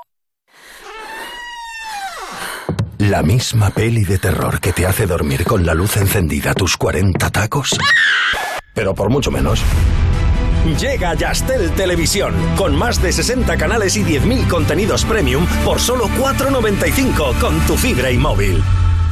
La misma peli de terror que te hace dormir con la luz encendida tus 40 tacos. Pero por mucho menos. Llega Yastel Televisión, con más de 60 canales y 10.000 contenidos premium por solo 4,95 con tu fibra y móvil.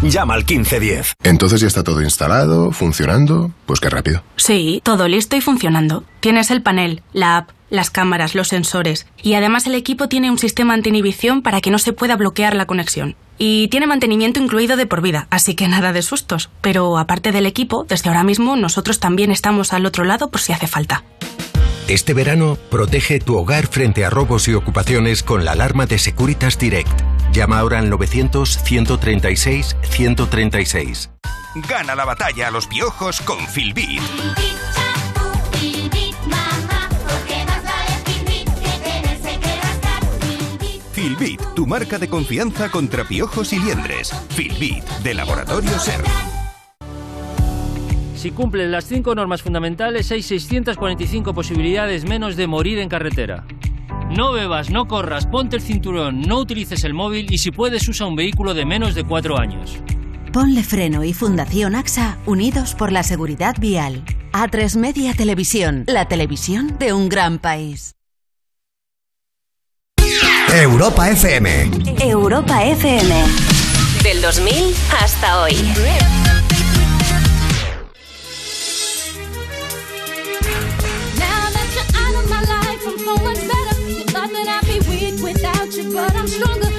Llama al 1510. Entonces ya está todo instalado, funcionando. Pues qué rápido. Sí, todo listo y funcionando. Tienes el panel, la app, las cámaras, los sensores y además el equipo tiene un sistema anti-inhibición para que no se pueda bloquear la conexión. Y tiene mantenimiento incluido de por vida, así que nada de sustos. Pero aparte del equipo, desde ahora mismo nosotros también estamos al otro lado por si hace falta. Este verano, protege tu hogar frente a robos y ocupaciones con la alarma de Securitas Direct. Llama ahora al 900-136-136. Gana la batalla a los piojos con Filbit. Filbit, tu marca de confianza contra piojos y liendres. Filbit, de Laboratorio Ser. Si cumplen las cinco normas fundamentales, hay 645 posibilidades menos de morir en carretera. No bebas, no corras, ponte el cinturón, no utilices el móvil y si puedes usa un vehículo de menos de cuatro años. Ponle Freno y Fundación AXA, unidos por la seguridad vial. A3 Media Televisión, la televisión de un gran país. Europa FM. Europa FM. Del 2000 hasta hoy. Now that you're out of my life, I'm so much better. You thought that I'd be weak without you, but I'm stronger.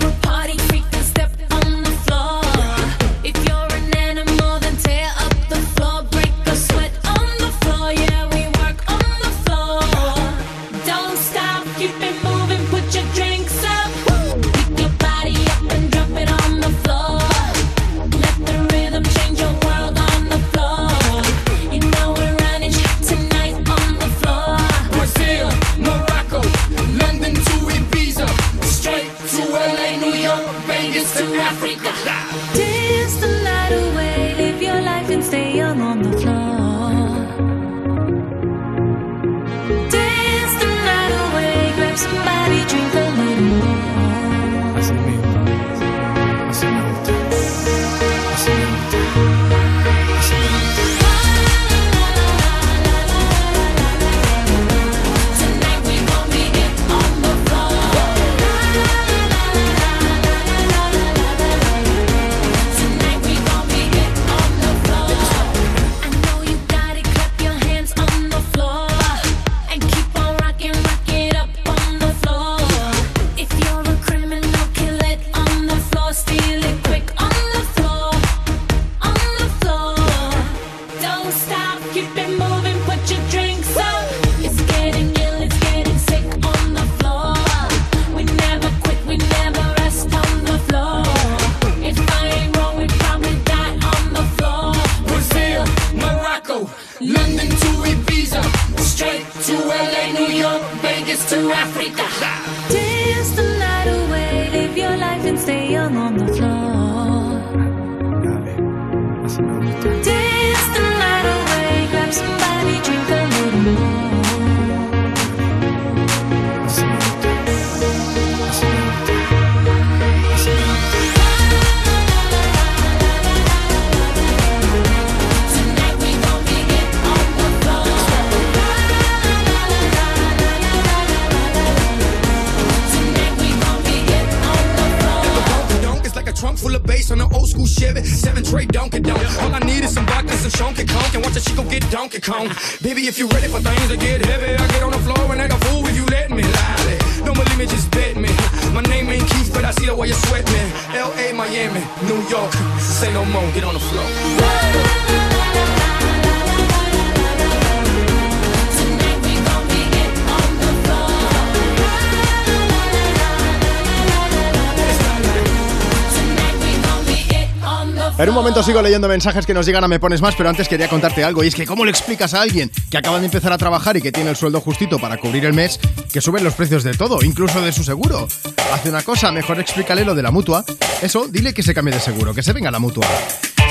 leyendo mensajes que nos llegan a Me Pones Más, pero antes quería contarte algo. Y es que, ¿cómo le explicas a alguien que acaba de empezar a trabajar y que tiene el sueldo justito para cubrir el mes que suben los precios de todo, incluso de su seguro? Hace una cosa, mejor explícale lo de la mutua. Eso, dile que se cambie de seguro, que se venga la mutua.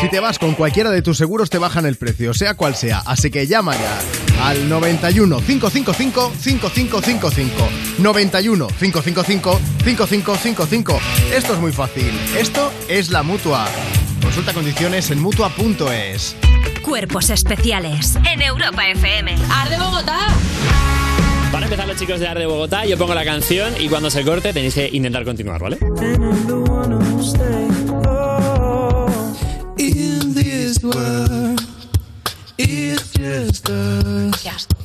Si te vas con cualquiera de tus seguros, te bajan el precio, sea cual sea. Así que llama ya al 91 555 5555. 91 555 5555. Esto es muy fácil. Esto es la mutua. Consulta condiciones en mutua.es. Cuerpos especiales en Europa FM. ¡Arde Bogotá! Van a empezar los chicos de Arde Bogotá, yo pongo la canción y cuando se corte tenéis que intentar continuar, ¿vale? In this world, it's just us.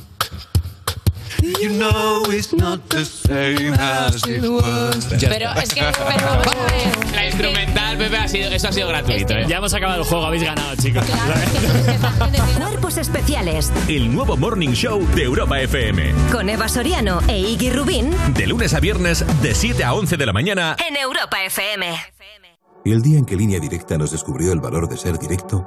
You know it's not the same as it was. Pero es que. *laughs* La instrumental, Pepe, ha sido, eso ha sido gratuito, ¿eh? Ya hemos acabado el juego, habéis ganado, chicos. Cuerpos especiales El nuevo Morning Show de Europa FM. con Eva Soriano e Iggy Rubín De lunes a viernes, de 7 a 11 de la mañana. en Europa FM. Y el día en que Línea Directa nos descubrió el valor de ser directo,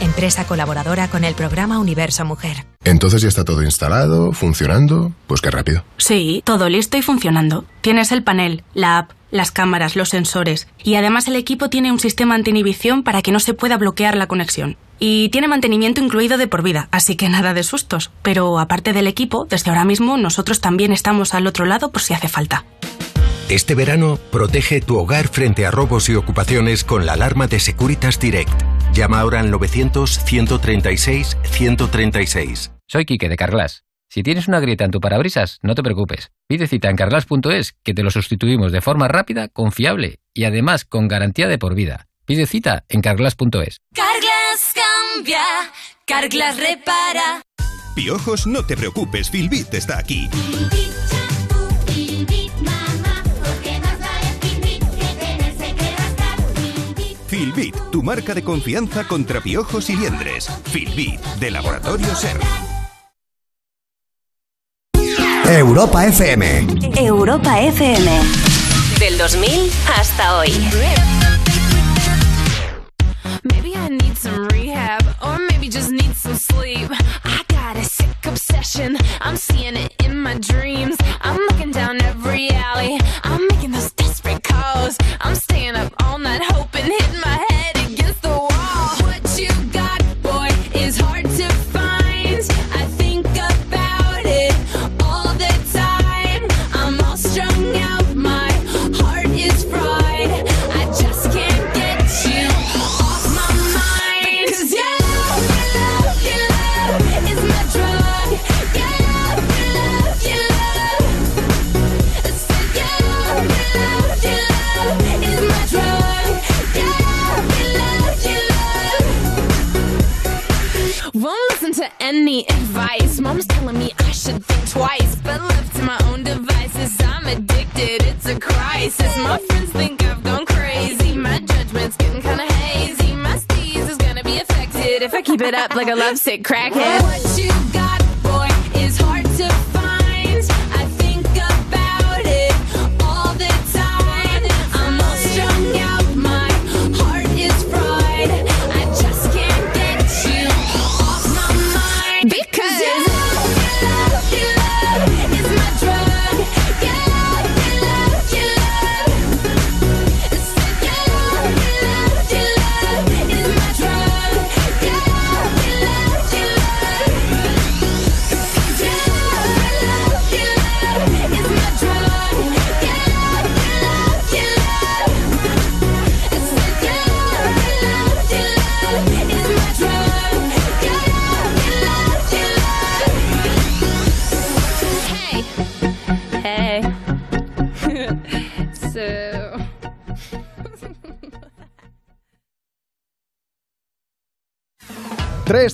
Empresa colaboradora con el programa Universo Mujer. Entonces ya está todo instalado, funcionando. Pues qué rápido. Sí, todo listo y funcionando. Tienes el panel, la app, las cámaras, los sensores y además el equipo tiene un sistema anti-inhibición para que no se pueda bloquear la conexión. Y tiene mantenimiento incluido de por vida, así que nada de sustos. Pero aparte del equipo, desde ahora mismo nosotros también estamos al otro lado por si hace falta. Este verano, protege tu hogar frente a robos y ocupaciones con la alarma de Securitas Direct. Llama ahora al 900-136-136. Soy Quique de Carglass. Si tienes una grieta en tu parabrisas, no te preocupes. Pide cita en carglass.es que te lo sustituimos de forma rápida, confiable y además con garantía de por vida. Pide cita en carglass.es. Carglass cambia, Carglass repara. Piojos, no te preocupes, Filbit está aquí. Filbit, tu marca de confianza contra piojos y liendres. Filbit, de Laboratorio Ser. Europa FM. Europa FM. Del 2000 hasta hoy. Maybe I need some rehab, or maybe just need some sleep. I got a sick obsession, I'm seeing it in my dreams. I'm looking down every alley, I'm making those desperate calls. I'm staying up all night hoping, lovesick crackhead.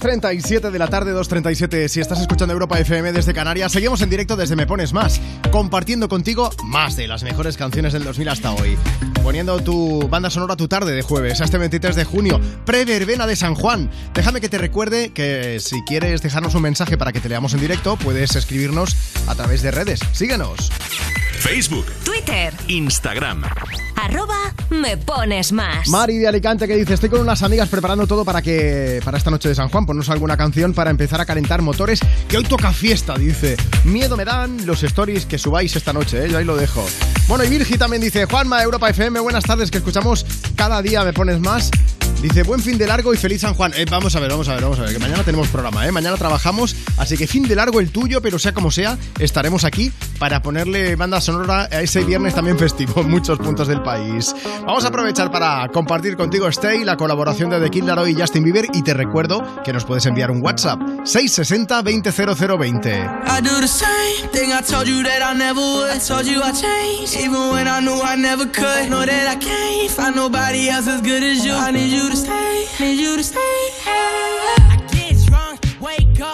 3.37 de la tarde, 2.37 si estás escuchando Europa FM desde Canarias. Seguimos en directo desde Me Pones Más, compartiendo contigo más de las mejores canciones del 2000 hasta hoy. Poniendo tu banda sonora tu tarde de jueves a este 23 de junio, pre-verbena de San Juan. Déjame que te recuerde que si quieres dejarnos un mensaje para que te leamos en directo, puedes escribirnos a través de redes. Síguenos. Facebook, Twitter, Instagram arroba me pones más. Mari de Alicante que dice, estoy con unas amigas preparando todo para que para esta noche de San Juan, ponnos alguna canción para empezar a calentar motores, que hoy toca fiesta, dice. Miedo me dan los stories que subáis esta noche, ¿eh? yo ahí lo dejo. Bueno, y Virgi también dice, Juanma, Europa FM, buenas tardes, que escuchamos cada día me pones más. Dice, buen fin de largo y feliz San Juan. Eh, vamos a ver, vamos a ver, vamos a ver, que mañana tenemos programa, ¿eh? Mañana trabajamos, así que fin de largo el tuyo, pero sea como sea, estaremos aquí para ponerle banda sonora a ese viernes también festivo en muchos puntos del país. Vamos a aprovechar para compartir contigo Stay, la colaboración de The Kid Laroi y Justin Bieber, y te recuerdo que nos puedes enviar un WhatsApp 660 200020. you to stay, need you to stay. I get drunk, wake up.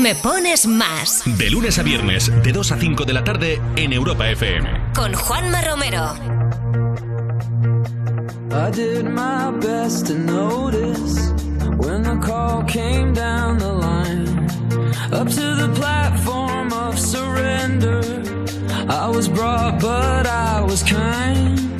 Me pones más. De lunes a viernes, de 2 a 5 de la tarde en Europa FM. Con Juanma Romero. I did my best to notice when the call came down the line. Up to the platform of surrender. I was brought, but I was kind.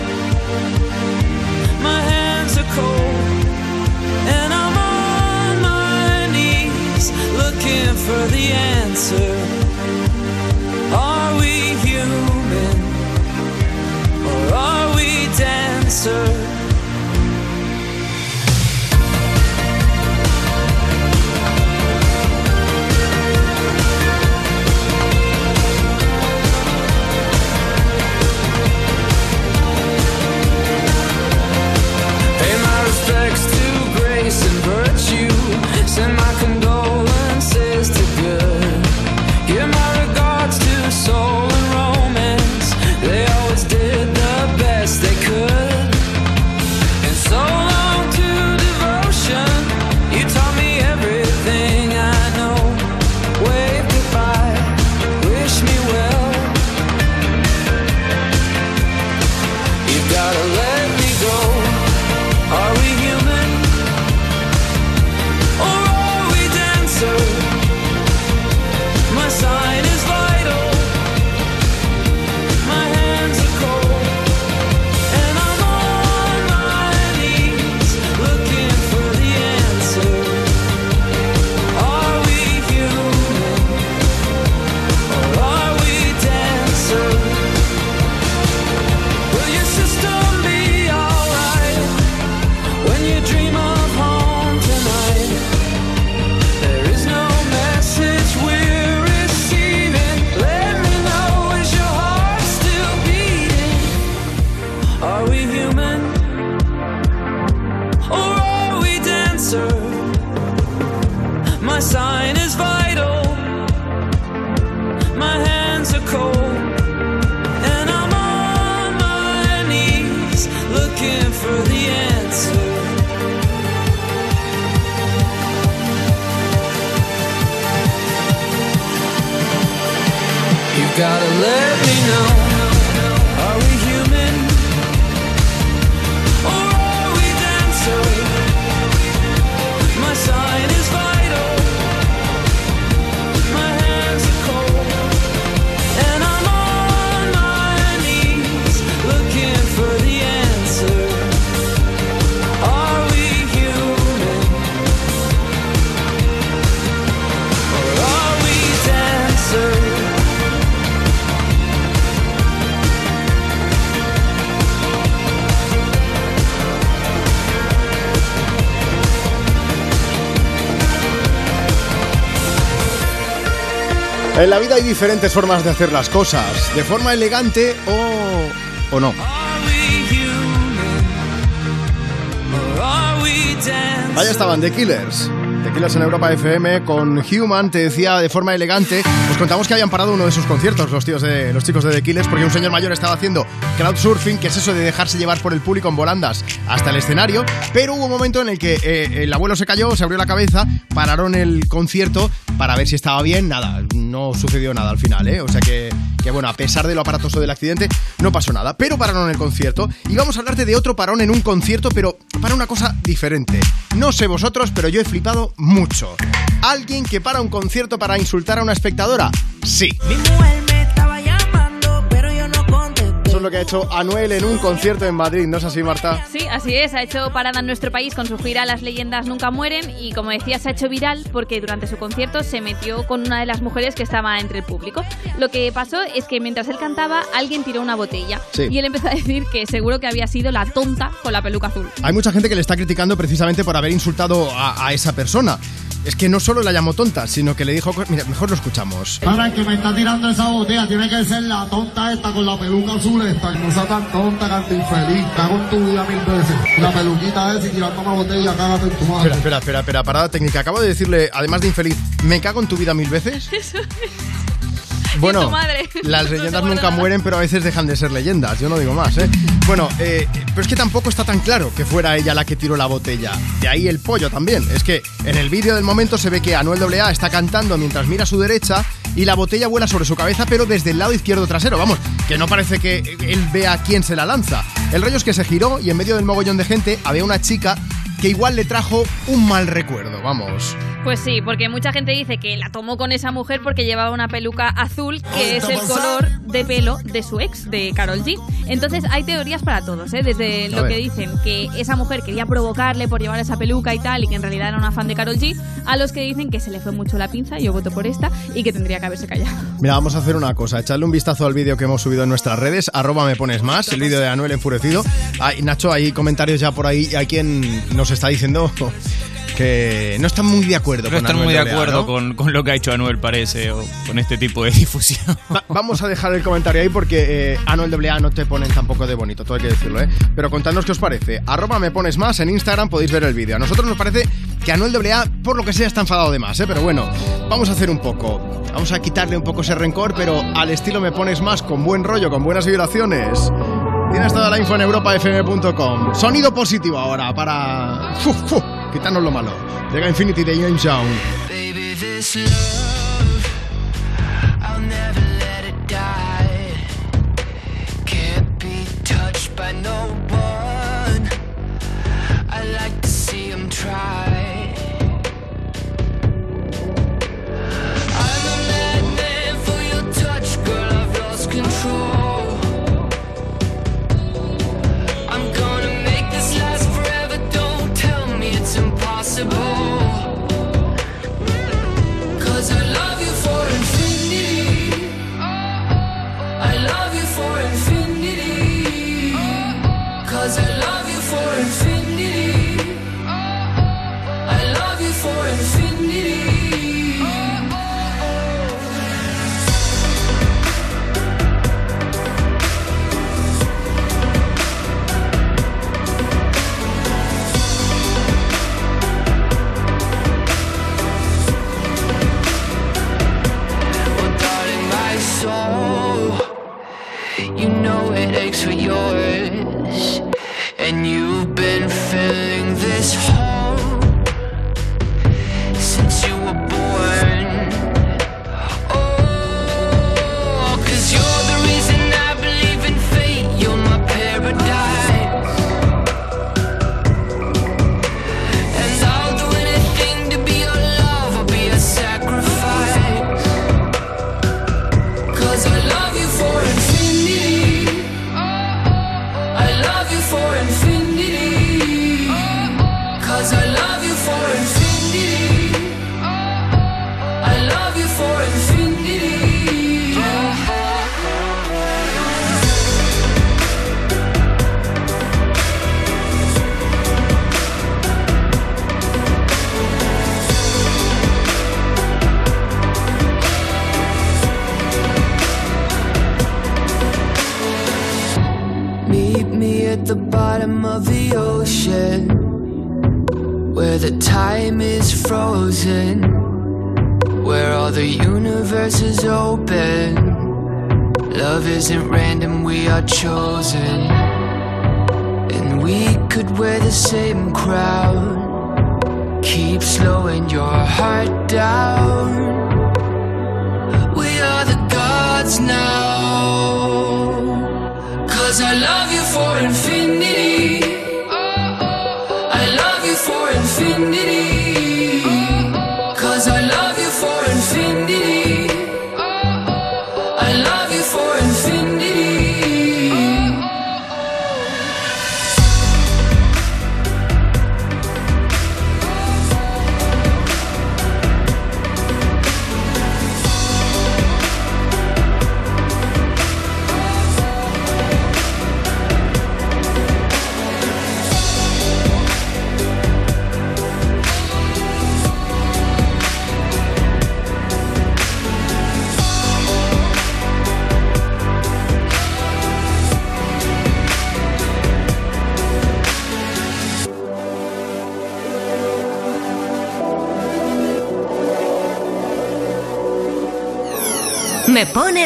diferentes formas de hacer las cosas, de forma elegante o, o no. Ahí estaban The Killers. The Killers en Europa FM con Human, te decía de forma elegante. Os contamos que habían parado uno de sus conciertos los, tíos de, los chicos de The Killers porque un señor mayor estaba haciendo crowdsurfing, que es eso de dejarse llevar por el público en volandas hasta el escenario. Pero hubo un momento en el que eh, el abuelo se cayó, se abrió la cabeza, pararon el concierto para ver si estaba bien. Nada, sucedió nada al final, ¿eh? o sea que, que bueno, a pesar de lo aparatoso del accidente, no pasó nada, pero pararon el concierto y vamos a hablarte de otro parón en un concierto, pero para una cosa diferente. No sé vosotros, pero yo he flipado mucho. ¿Alguien que para un concierto para insultar a una espectadora? Sí. Es lo que ha hecho Anuel en un concierto en Madrid, ¿no es así, Marta? Sí, así es. Ha hecho parada en nuestro país con su gira Las leyendas nunca mueren y, como decía, se ha hecho viral porque durante su concierto se metió con una de las mujeres que estaba entre el público. Lo que pasó es que mientras él cantaba, alguien tiró una botella Sí. y él empezó a decir que seguro que había sido la tonta con la peluca azul. Hay mucha gente que le está criticando precisamente por haber insultado a, a esa persona. Es que no solo la llamó tonta, sino que le dijo... Mira, mejor lo escuchamos. Para el que me está tirando esa botella, tiene que ser la tonta esta con la peluca azul esta. No sea tan tonta, canta infeliz. Cago en tu vida mil veces. La peluquita esa y tirando una botella, cágate en tu madre. Espera, espera, espera, espera, parada técnica. Acabo de decirle, además de infeliz, ¿me cago en tu vida mil veces? *laughs* Bueno, tu madre. las *laughs* leyendas nunca nada. mueren, pero a veces dejan de ser leyendas. Yo no digo más, ¿eh? Bueno, eh, pero es que tampoco está tan claro que fuera ella la que tiró la botella. De ahí el pollo también. Es que en el vídeo del momento se ve que Anuel AA está cantando mientras mira a su derecha y la botella vuela sobre su cabeza, pero desde el lado izquierdo trasero. Vamos, que no parece que él vea quién se la lanza. El rollo es que se giró y en medio del mogollón de gente había una chica que igual le trajo un mal recuerdo, vamos. Pues sí, porque mucha gente dice que la tomó con esa mujer porque llevaba una peluca azul, que es el color de pelo de su ex, de Carol G. Entonces hay teorías para todos, ¿eh? Desde lo que dicen que esa mujer quería provocarle por llevar esa peluca y tal, y que en realidad era una fan de Carol G, a los que dicen que se le fue mucho la pinza, yo voto por esta, y que tendría que haberse callado. Mira, vamos a hacer una cosa, echarle un vistazo al vídeo que hemos subido en nuestras redes, arroba me pones más, el vídeo de Anuel enfurecido. Ay, Nacho, hay comentarios ya por ahí, hay quien nos está diciendo que no están muy de acuerdo No con están Anuel muy de AA, acuerdo ¿no? con, con lo que ha hecho Anuel, parece, o con este tipo de *laughs* difusión. Va- vamos a dejar el comentario ahí porque eh, Anuel AA no te ponen tampoco de bonito, todo hay que decirlo, ¿eh? Pero contadnos qué os parece. Arroba me pones más, en Instagram podéis ver el vídeo. A nosotros nos parece que Anuel AA, por lo que sea, está enfadado de más, ¿eh? Pero bueno, vamos a hacer un poco. Vamos a quitarle un poco ese rencor, pero al estilo me pones más, con buen rollo, con buenas vibraciones. Tienes toda la info en europafm.com. Sonido positivo ahora para fu, fu, quitarnos lo malo. Llega Infinity de James Young.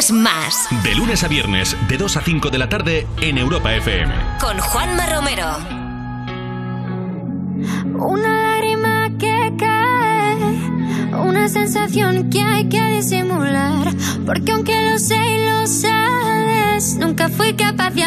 Pones más De lunes a viernes, de 2 a 5 de la tarde en Europa FM. con Juanma Romero. Una lágrima que cae, una sensación que hay que disimular. Porque aunque lo sé y lo sabes, nunca fui capaz de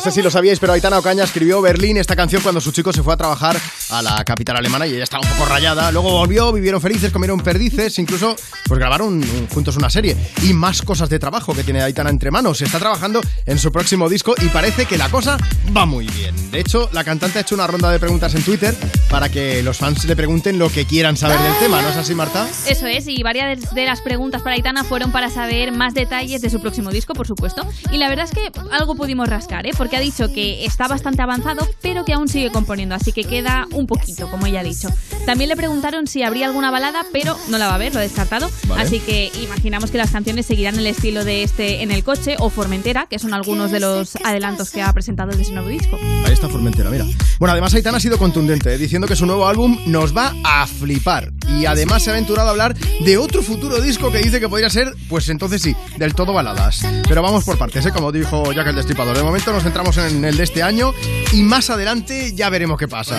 No sé si lo sabíais, pero Aitana Ocaña escribió Berlín esta canción cuando su chico se fue a trabajar a la capital alemana y ella estaba un poco rayada. Luego volvió, vivieron felices, comieron perdices, incluso pues grabaron juntos una serie. Y más cosas de trabajo que tiene Aitana entre manos. Está trabajando en su próximo disco y parece que la cosa va muy bien. De hecho, la cantante ha hecho una ronda de preguntas en Twitter para que los fans le pregunten lo que quieran saber del tema. ¿No es así, Marta? Eso es, y varias de las preguntas para Aitana fueron para saber más detalles de su próximo disco, por supuesto. Y la verdad es que algo pudimos rascar, ¿eh? porque ha dicho que está bastante avanzado, pero que aún sigue componiendo, así que queda un poquito, como ella ha dicho. También le preguntaron si habría alguna balada, pero no la va a haber, lo ha descartado. Vale. Así que imaginamos que las canciones seguirán el estilo de este en el coche o Formentera, que son algunos de los adelantos que ha presentado de ese nuevo disco. Ahí está Formentera, mira. Bueno, además Aitana ha sido contundente, eh, diciendo que su nuevo álbum nos va a flipar. Y además se ha aventurado a hablar de otro futuro disco que dice que podría ser, pues entonces sí, del todo baladas. Pero vamos por partes, ¿eh? como dijo Jack el Destripador. De momento nos centramos en el de este año y más adelante ya veremos qué pasa.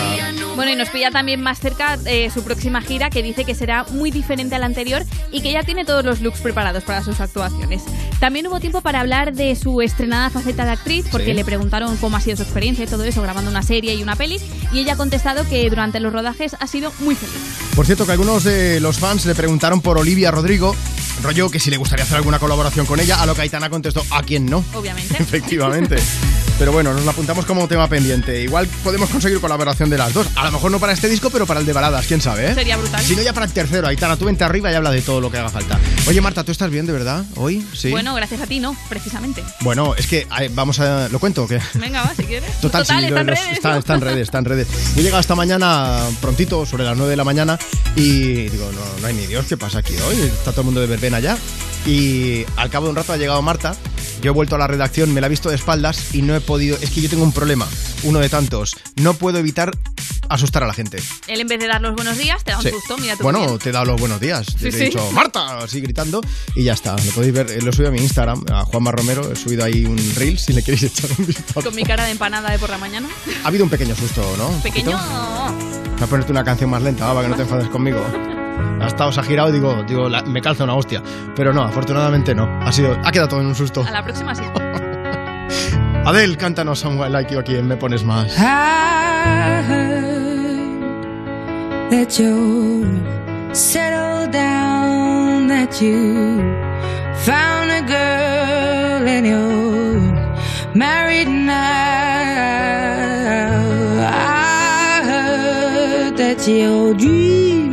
Bueno, y nos pilla también más cerca eh, su próxima gira, que dice que será muy diferente a la anterior y que ya tiene todos los looks preparados para sus actuaciones. También hubo tiempo para hablar de su estrenada faceta de actriz, porque Sí. le preguntaron cómo ha sido su experiencia y todo eso, grabando una serie y una peli, y ella ha contestado que durante los rodajes ha sido muy feliz. Por cierto, que algunos de los fans le preguntaron por Olivia Rodrigo, rollo que si le gustaría hacer alguna colaboración con ella, a lo que Aitana contestó, ¿a quién no? Obviamente. *laughs* Efectivamente. *laughs* Pero bueno, nos lo apuntamos como tema pendiente. Igual podemos conseguir colaboración de las dos. A lo mejor no para este disco, pero para el de baladas, quién sabe, ¿eh? Sería brutal. Si no, ya para el tercero. Aitana, tú vente arriba y habla de todo lo que haga falta. Oye, Marta, ¿tú estás bien de verdad hoy? Sí. Bueno, gracias a ti, no, precisamente. Bueno, es que vamos a. ¿Lo cuento o qué? Venga, va, si quieres. Total, sí, está en redes. está, está en redes, está en redes. Yo he llegado esta mañana prontito, sobre las 9 de la mañana, y digo, no, no hay ni Dios, ¿qué pasa aquí hoy? Está todo el mundo de verbena ya. Y al cabo de un rato ha llegado Marta, yo he vuelto a la redacción, me la he visto de espaldas y no he podido, es que yo tengo un problema, uno de tantos, no puedo evitar asustar a la gente. Él en vez de dar los buenos días, te da un Sí. susto, mira. Bueno, bien. te he dado los buenos días. Sí, te he sí. dicho, Marta, así gritando, y ya está. Lo podéis ver, eh, lo he subido a mi Instagram, a Juanma Romero, he subido ahí un reel si le queréis echar un vistazo. Con mi cara de empanada de por la mañana. Ha habido un pequeño susto, ¿no? ¿Un Pequeño. Voy a ponerte una canción más lenta, va, para que no te enfades conmigo. *laughs* Ha estado, se ha girado y digo, digo la- me calza una hostia. Pero no, afortunadamente no. Ha sido, ha quedado todo en un susto. A la próxima sí. *laughs* Adel, cántanos Someone Like You aquí en Me Pones Más. I heard that you settled down, that you found a girl and you're married now. I heard that your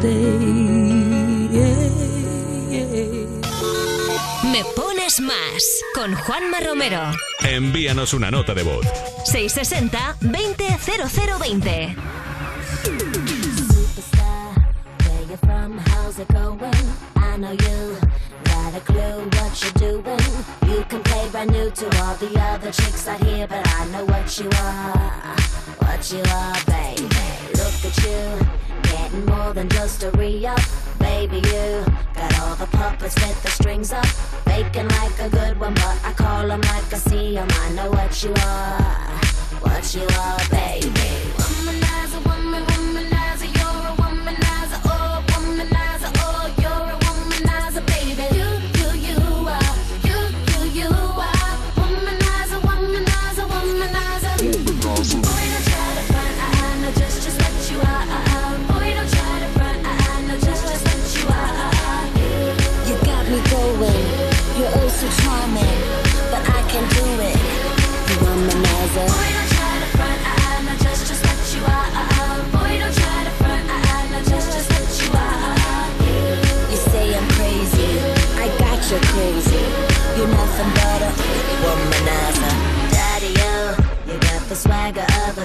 Me pones más con Juanma Romero. Envíanos una nota de voz. 660 20 0020. Where you from? How's it going? I know you got a clue what you're doing. Can play brand new to all the other chicks out here, but I know what you are, what you are, baby. Look at you, getting more than just a re-up, baby. You got all the puppets with the strings up, faking like a good one, but I call 'em like I see 'em. I know what you are, what you are, baby.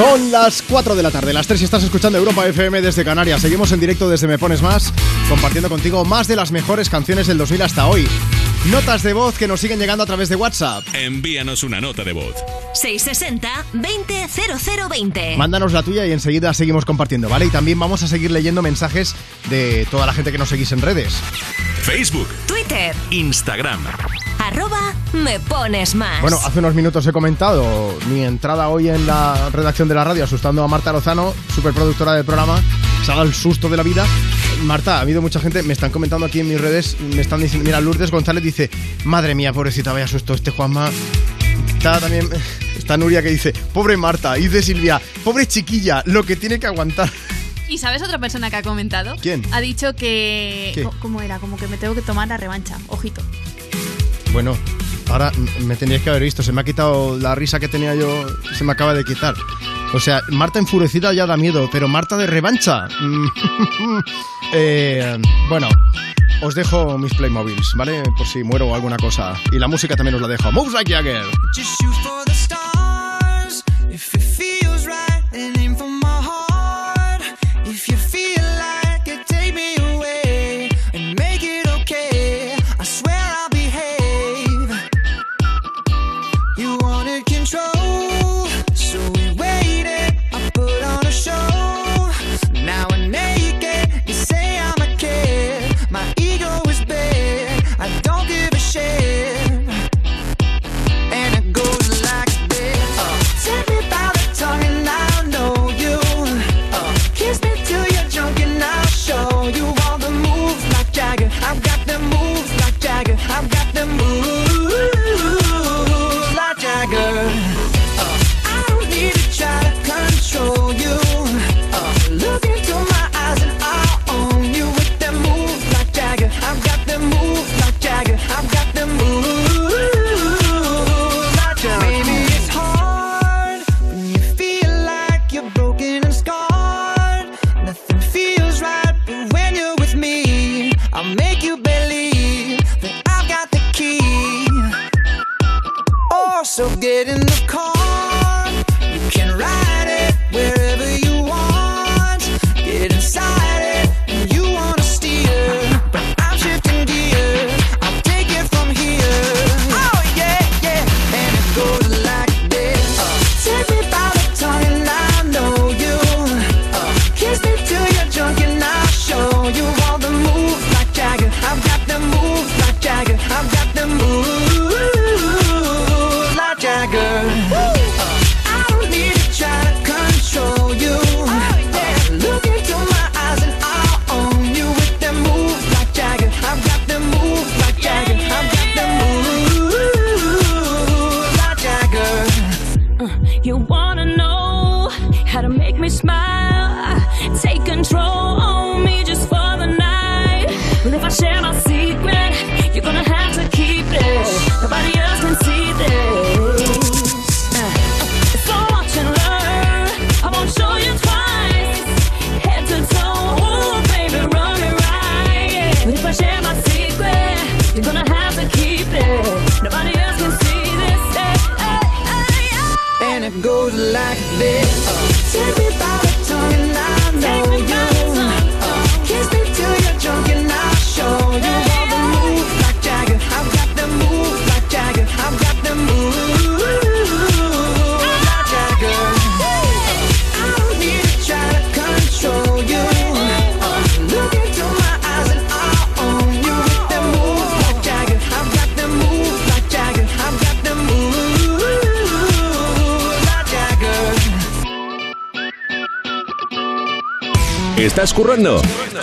Son las 4 de la tarde, las 3 y estás escuchando Europa FM desde Canarias. Seguimos en directo desde Me Pones Más, compartiendo contigo más de las mejores canciones del 2000 hasta hoy. Notas de voz que nos siguen llegando a través de WhatsApp. Envíanos una nota de voz. 660-200020. Mándanos la tuya y enseguida seguimos compartiendo, ¿vale? Y también vamos a seguir leyendo mensajes de toda la gente que nos seguís en redes. Facebook, Twitter, Instagram. arroba me pones más. Bueno, hace unos minutos he comentado mi entrada hoy en la redacción de la radio asustando a Marta Lozano, superproductora del programa. Se ha dado el susto de la vida. Marta, ha habido mucha gente, me están comentando aquí en mis redes, me están diciendo, mira, Lourdes González dice, madre mía, pobrecita, vaya susto, este Juanma. Está también, está Nuria que dice, pobre Marta, y dice Silvia, pobre chiquilla, lo que tiene que aguantar. ¿Y sabes otra persona que ha comentado? ¿Quién? Ha dicho que... ¿Qué? ¿Cómo era? Como que me tengo que tomar la revancha. Ojito. Bueno, ahora me tendríais que haber visto, se me ha quitado la risa que tenía yo, se me acaba de quitar. O sea, Marta enfurecida ya da miedo, pero Marta de revancha. *laughs* eh, bueno, os dejo mis Playmobiles, ¿vale? Por si muero o alguna cosa. Y la música también os la dejo. Moves like Jagger. If you feel estás?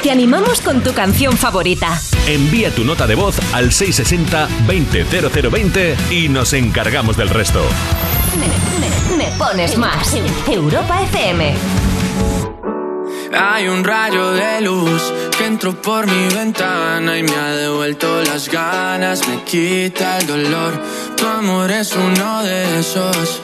Te animamos con tu canción favorita. Envía tu nota de voz al 660-200020 y nos encargamos del resto. Me, me pones más. Europa FM. Hay un rayo de luz que entró por mi ventana y me ha devuelto las ganas, me quita el dolor. Tu amor es uno de esos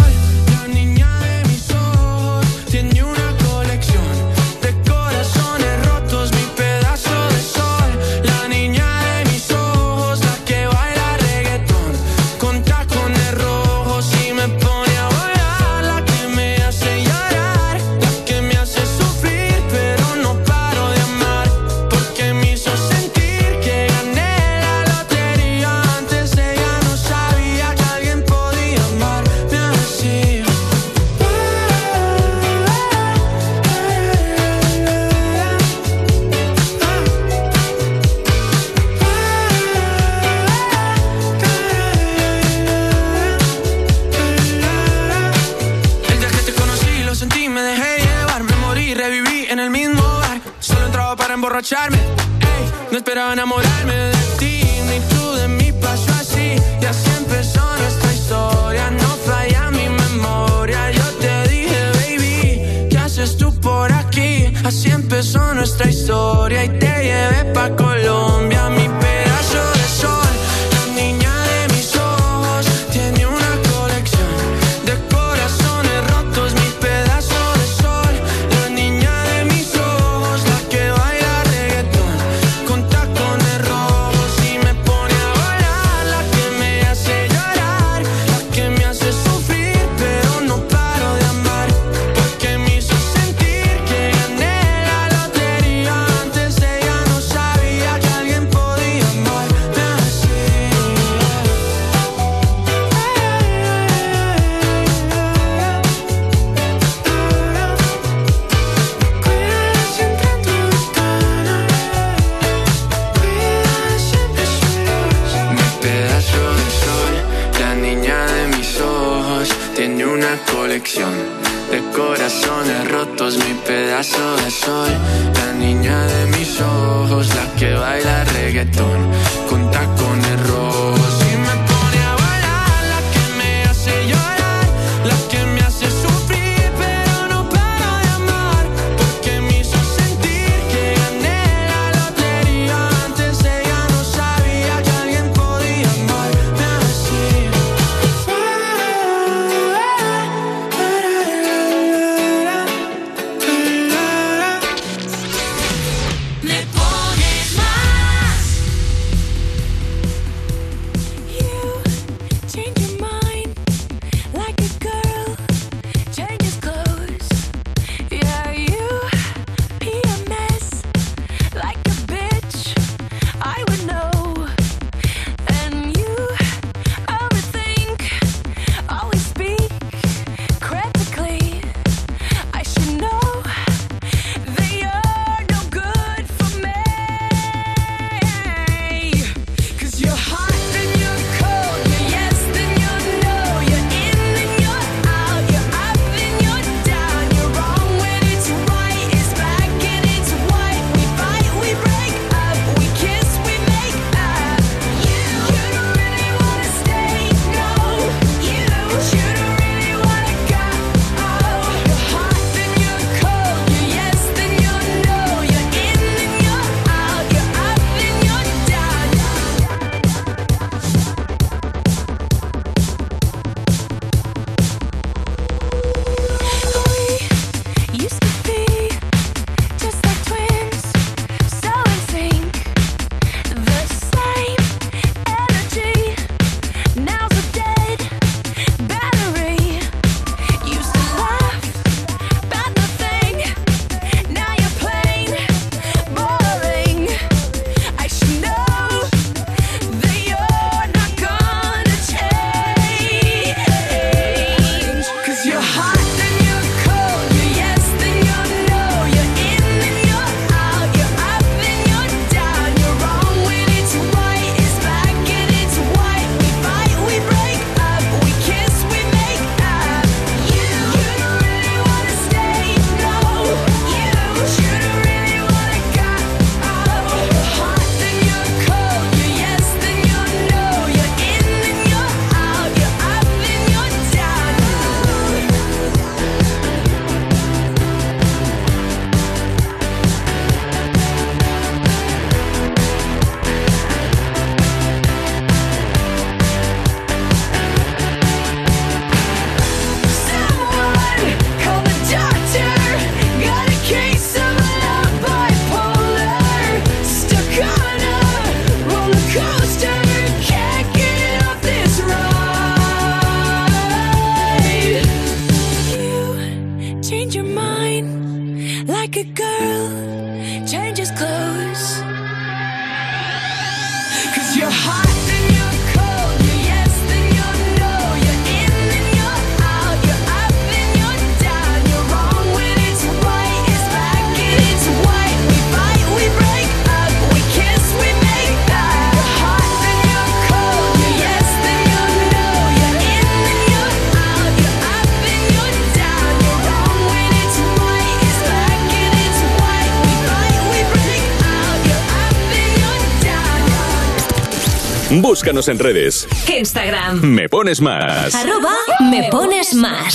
Búscanos en redes. Instagram. Me pones más. Arroba me pones más.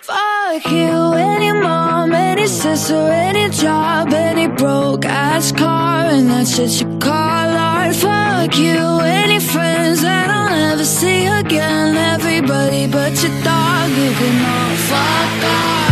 Fuck you, any mom, any sister, any job, any broke ass car, and that's shit you call art. Fuck you, any friends that I'll never see again. Everybody but your dog, you can all fuck off.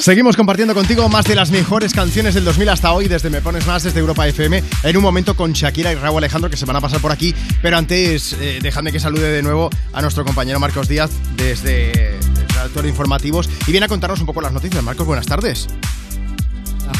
Seguimos compartiendo contigo más de las mejores canciones del 2000 hasta hoy, desde Me Pones Más, desde Europa FM, en un momento con Shakira y Raúl Alejandro que se van a pasar por aquí. Pero antes, eh, dejadme que salude de nuevo a nuestro compañero Marcos Díaz desde el redactor de informativos y viene a contarnos un poco las noticias. Marcos, buenas tardes.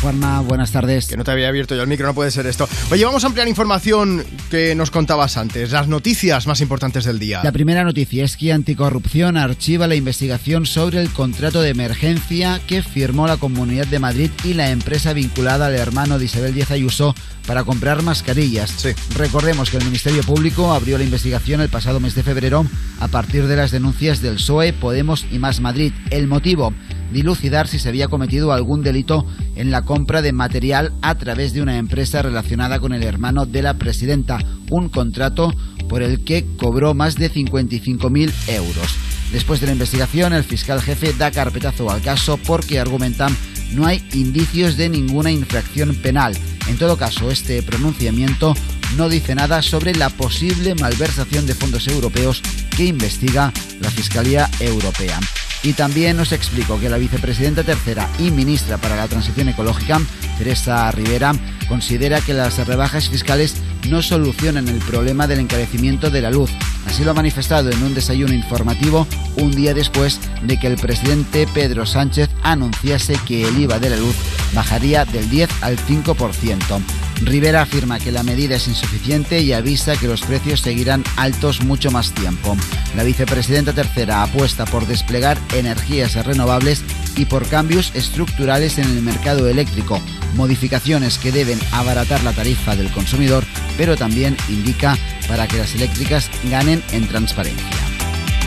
Juanma, buenas tardes. Que no te había abierto yo el micro, no puede ser esto. Oye, vamos a ampliar información que nos contabas antes, las noticias más importantes del día. La primera noticia es que Anticorrupción archiva la investigación sobre el contrato de emergencia que firmó la Comunidad de Madrid y la empresa vinculada al hermano de Isabel Díaz Ayuso para comprar mascarillas. Recordemos que el Ministerio Público abrió la investigación el pasado mes de febrero a partir de las denuncias del PSOE, Podemos y Más Madrid. El motivo, dilucidar si se había cometido algún delito en la compra de material a través de una empresa relacionada con el hermano de la presidenta, un contrato por el que cobró más de 55.000 euros. Después de la investigación, el fiscal jefe da carpetazo al caso porque argumentan no hay indicios de ninguna infracción penal. En todo caso, este pronunciamiento no dice nada sobre la posible malversación de fondos europeos que investiga la Fiscalía Europea. Y también nos explico que la vicepresidenta tercera y ministra para la transición ecológica, Teresa Rivera, considera que las rebajas fiscales no solucionan el problema del encarecimiento de la luz. Así lo ha manifestado en un desayuno informativo un día después de que el presidente Pedro Sánchez anunciase que el IVA de la luz bajaría del 10 al 5%. Rivera afirma que la medida es insuficiente y avisa que los precios seguirán altos mucho más tiempo. La vicepresidenta tercera apuesta por desplegar energías renovables y por cambios estructurales en el mercado eléctrico, modificaciones que deben abaratar la tarifa del consumidor, pero también indica para que las eléctricas ganen en transparencia.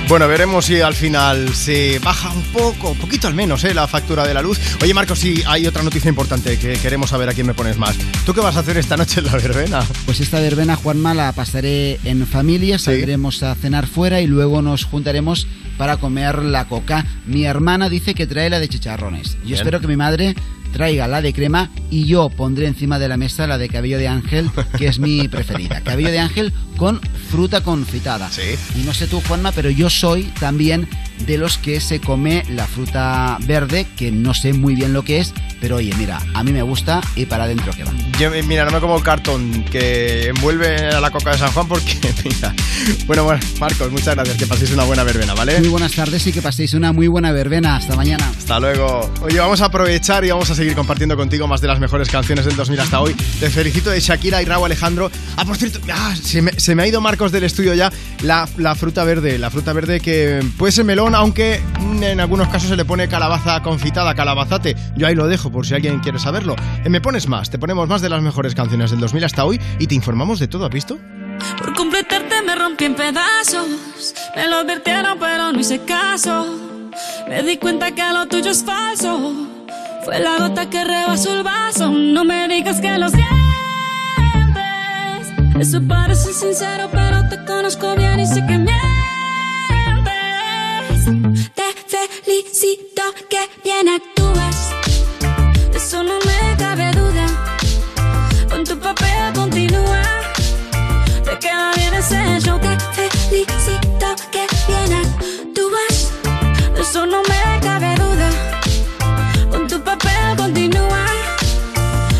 Bueno, veremos si al final se baja un poco, un poquito al menos, ¿eh? la factura de la luz. Oye, Marcos, sí, hay otra noticia importante que queremos saber a quién me pones más. ¿Tú qué vas a hacer esta noche en la verbena? Pues esta verbena, Juanma, la pasaré en familia, saldremos a cenar fuera y luego nos juntaremos para comer la coca. Mi hermana dice que trae la de chicharrones. Yo Bien. espero que mi madre traiga la de crema y yo pondré encima de la mesa la de cabello de ángel, que es mi *laughs* preferida. Cabello de ángel con fruta confitada. Y no sé tú, Juanma, pero yo soy también de los que se come la fruta verde, que no sé muy bien lo que es, pero oye, mira, a mí me gusta y para adentro que va. Yo, eh, mira, no me como el cartón que envuelve a la coca de San Juan porque, *laughs* mira. Bueno, bueno, Marcos, muchas gracias. Que paséis una buena verbena, ¿vale? Muy buenas tardes y que paséis una muy buena verbena. Hasta mañana. Hasta luego. Oye, vamos a aprovechar y vamos a seguir compartiendo contigo más de las mejores canciones del 2000 hasta hoy. Te felicito de Shakira y Raúl Alejandro. Ah, por cierto, ah, se, me, se me ha ido Marcos del estudio ya la, la fruta verde. La fruta verde que puede ser melón, aunque en algunos casos se le pone calabaza confitada, calabazate. Yo ahí lo dejo por si alguien quiere saberlo. Eh, Me pones más, te ponemos más de las mejores canciones del 2000 hasta hoy y te informamos de todo, ¿has visto? Por completarte me rompí en pedazos. Me lo advirtieron, pero no hice caso. Me di cuenta que lo tuyo es falso. Fue la gota que rebasó el vaso. No me digas que lo sientes. Eso parece sincero, pero te conozco bien y sé que mientes. Te felicito que bien actúas. Eso no me cabe duda. Con tu papel continúa. Te queda bien ese show. Te felicito que bien actúas. De eso no me cabe duda. Con tu papel continúa.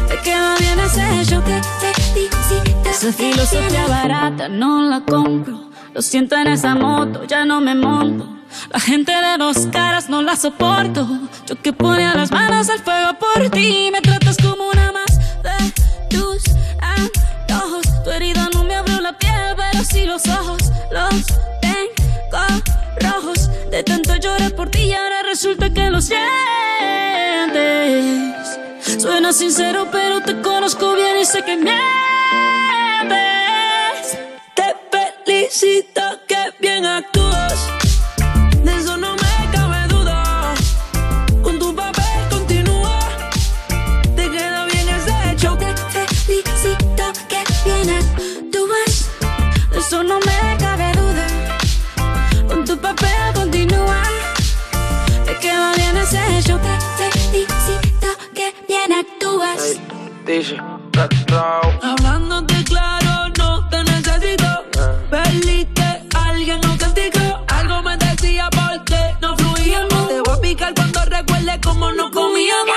Te queda bien ese show. Te felicito. Esa filosofía barata no la compro. Lo siento en esa moto, ya no me monto. La gente de dos caras no la soporto. Yo que ponía las manos al fuego por ti. Me tratas como una más de tus antojos. Tu herida no me abrió la piel, pero sí los ojos. Los tengo rojos. De tanto llorar por ti y ahora resulta que lo sientes. Suena sincero, pero te conozco bien y sé que mientes. Te felicito que bien actúas. Actúas. Hablándote claro, no te necesito. Perdiste, alguien no castigó. Algo me decía porque no fluíamos. Te voy a picar cuando recuerde cómo no comíamos.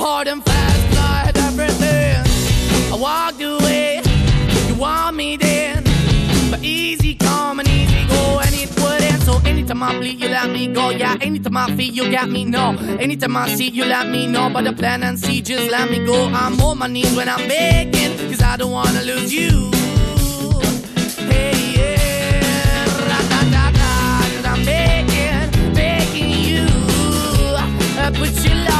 hard and fast, I everything. I walked away, you want me then. But easy come and easy go, and it would end. So anytime I bleed, you let me go. Yeah, anytime I feel, you got me, no. Anytime I see, you let me know. But the plan and see, just let me go. I'm on my knees when I'm begging, cause I don't wanna lose you. Hey, yeah, da da da da, cause I'm begging, begging you. I put your love.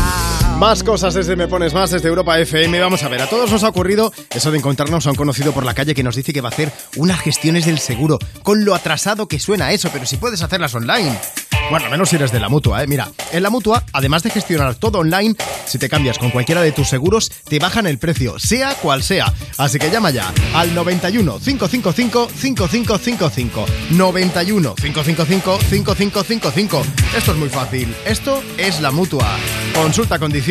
Más cosas desde Me Pones Más, desde Europa FM. Vamos a ver, a todos nos ha ocurrido eso de encontrarnos a un conocido por la calle que nos dice que va a hacer unas gestiones del seguro, con lo atrasado que suena eso, pero si puedes hacerlas online. Bueno, menos si eres de la mutua, ¿eh? Mira, en la mutua, además de gestionar todo online, si te cambias con cualquiera de tus seguros, te bajan el precio, sea cual sea. Así que llama ya al 91 555 5555. 91 555 5555. Esto es muy fácil. Esto es la mutua. Consulta condiciones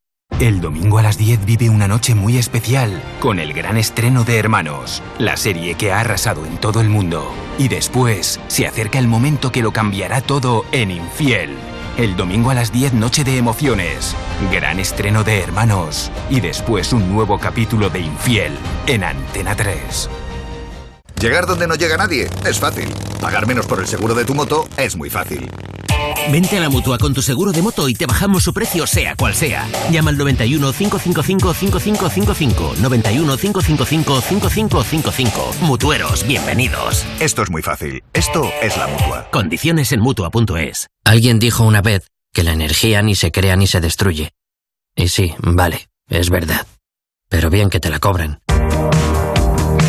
El domingo a las 10 vive una noche muy especial con el gran estreno de Hermanos, la serie que ha arrasado en todo el mundo. Y después se acerca el momento que lo cambiará todo en Infiel. El domingo a las 10 noche de emociones, gran estreno de Hermanos y después un nuevo capítulo de Infiel en Antena 3. Llegar donde no llega nadie es fácil. Pagar menos por el seguro de tu moto es muy fácil. Vente a la mutua con tu seguro de moto y te bajamos su precio, sea cual sea. Llama al 91 555 5555. 91 555 5555. Mutueros, bienvenidos. Esto es muy fácil. Esto es la mutua. Condiciones en mutua.es. Alguien dijo una vez que la energía ni se crea ni se destruye. Y sí, vale, es verdad. Pero bien que te la cobran.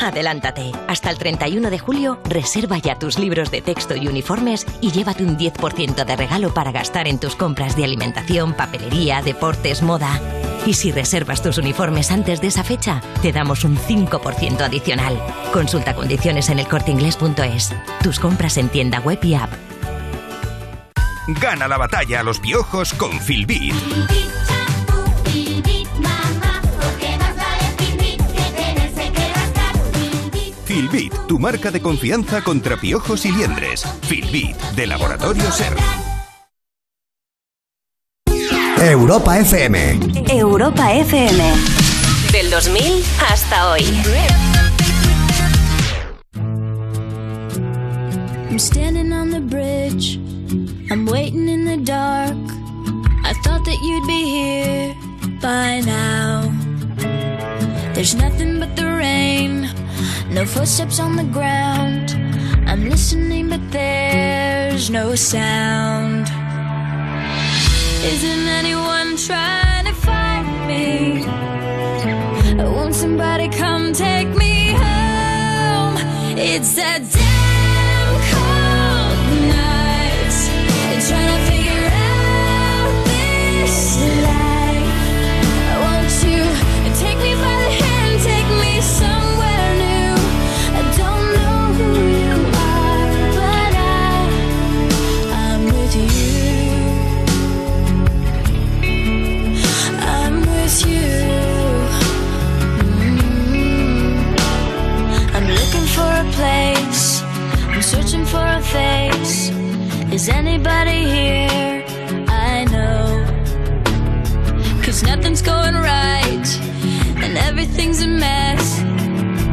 Adelántate. Hasta el 31 de julio, reserva ya tus libros de texto y uniformes y llévate un 10% de regalo para gastar en tus compras de alimentación, papelería, deportes, moda. Y si reservas tus uniformes antes de esa fecha, te damos un 5% adicional. Consulta condiciones en elcorteingles.es. Tus compras en tienda web y app. Gana la batalla a los piojos con Filbit. Filbit, tu marca de confianza contra piojos y liendres. Filbit, de Laboratorio Ser. Europa FM. Europa FM. Del 2000 hasta hoy. I'm standing on the bridge. I'm waiting in the dark. I thought that you'd be here by now. There's nothing but the rain, no footsteps on the ground. I'm listening, but there's no sound. Isn't anyone trying to find me? Won't somebody come take me home? It's that face. Is anybody here? I know. Cause nothing's going right. And everything's a mess.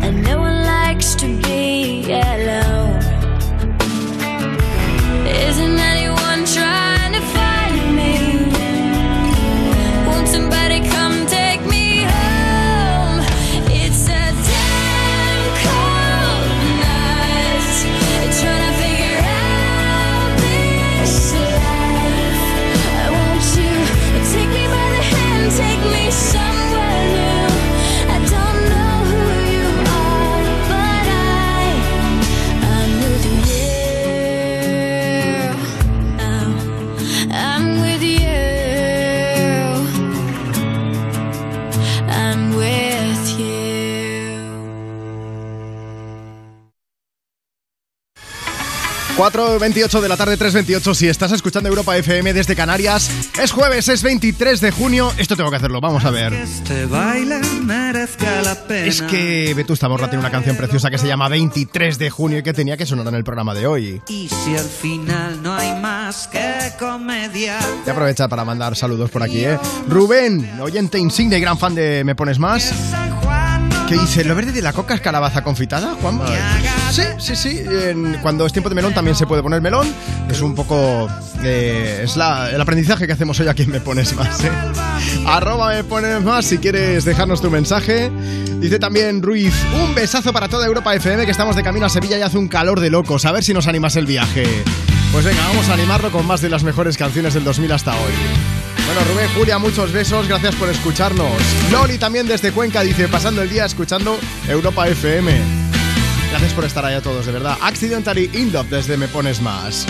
And no one likes to be alone. 4.28 de la tarde, 3.28. Si estás escuchando Europa FM desde Canarias, es jueves, es 23 de junio. Esto tengo que hacerlo, vamos a ver. Este baile merezca la pena. Es que Vetusta Morla tiene una canción preciosa que se llama 23 de junio y que tenía que sonar en el programa de hoy. Y si al final no hay más que comedia. Voy a aprovechar para mandar saludos por aquí, ¿eh? Rubén, oyente insigne y gran fan de Me Pones Más. ¿Qué dice? ¿Lo verde de la coca es calabaza confitada, Juan? Sí, sí, sí. En- cuando es tiempo de melón también se puede poner melón. Es un poco... eh, es la- el aprendizaje que hacemos hoy aquí en Me Pones Más, ¿eh? Arroba Me Pones Más si quieres dejarnos tu mensaje. Dice también Ruiz, un besazo para toda Europa FM que estamos de camino a Sevilla y hace un calor de locos. A ver si nos animas el viaje. Pues venga, vamos a animarlo con más de las mejores canciones del 2000 hasta hoy. Bueno, Rubén, Julia, muchos besos, gracias por escucharnos. Loli también desde Cuenca dice, pasando el día escuchando Europa FM. Gracias por estar ahí a todos, de verdad. Accidentally in Love desde Me Pones Más.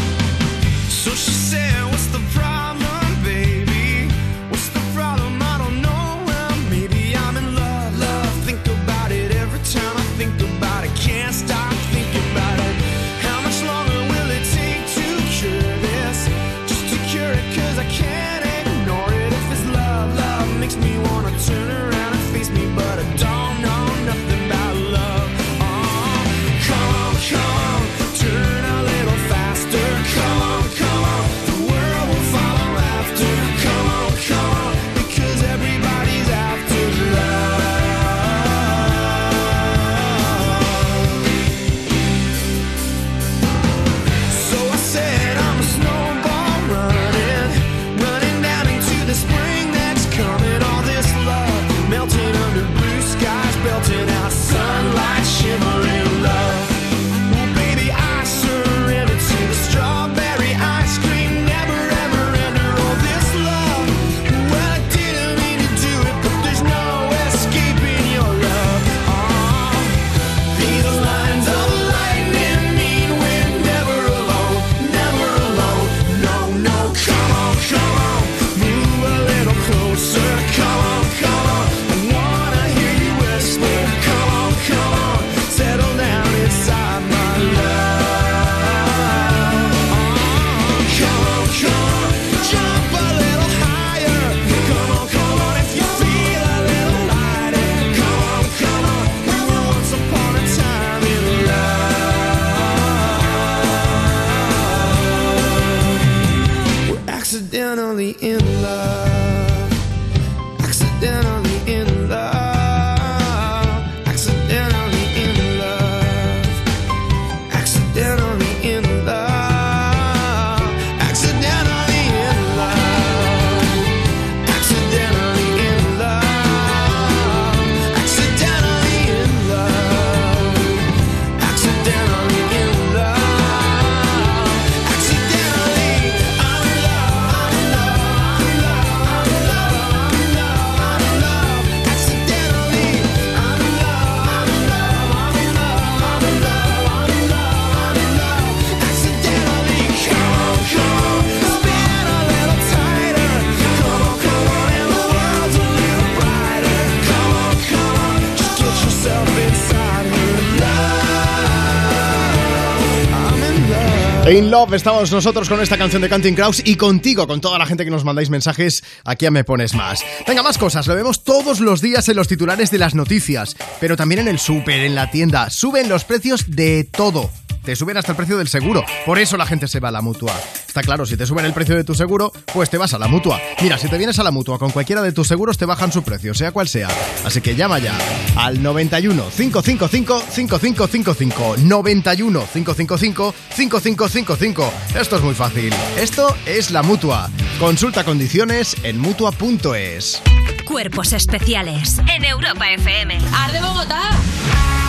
In Love estamos nosotros con esta canción de Canting Kraus y contigo, con toda la gente que nos mandáis mensajes, aquí Me Pones Más. Venga, más cosas, lo vemos todos los días en los titulares de las noticias, pero también en el súper, en la tienda, suben los precios de todo te suben hasta el precio del seguro. Por eso la gente se va a la mutua. Está claro, si te suben el precio de tu seguro, pues te vas a la mutua. Mira, si te vienes a la mutua con cualquiera de tus seguros, te bajan su precio, sea cual sea. Así que llama ya al 91 555 5555. 91 555 5555. Esto es muy fácil. Esto es la mutua. Consulta condiciones en mutua.es. Cuerpos especiales en Europa FM. ¡Arde Bogotá!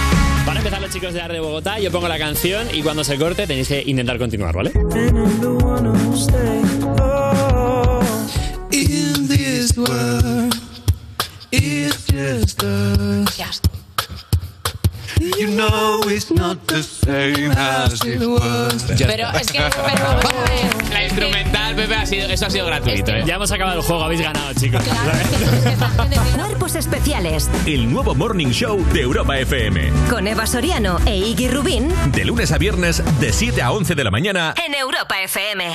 Van a empezar los chicos de Arde Bogotá, yo pongo la canción y cuando se corte tenéis que intentar continuar, ¿vale? In this world, it's just us. You know it's not the same as it was. Pero es que, pero vamos a ver. La instrumental, Pepe, ha sido, eso ha sido gratuito. ¿eh? Ya hemos acabado el juego, habéis ganado, chicos. Cuerpos especiales El nuevo Morning Show de Europa FM. con Eva Soriano e Iggy Rubín De lunes a viernes, de 7 a 11 de la mañana. en Europa FM.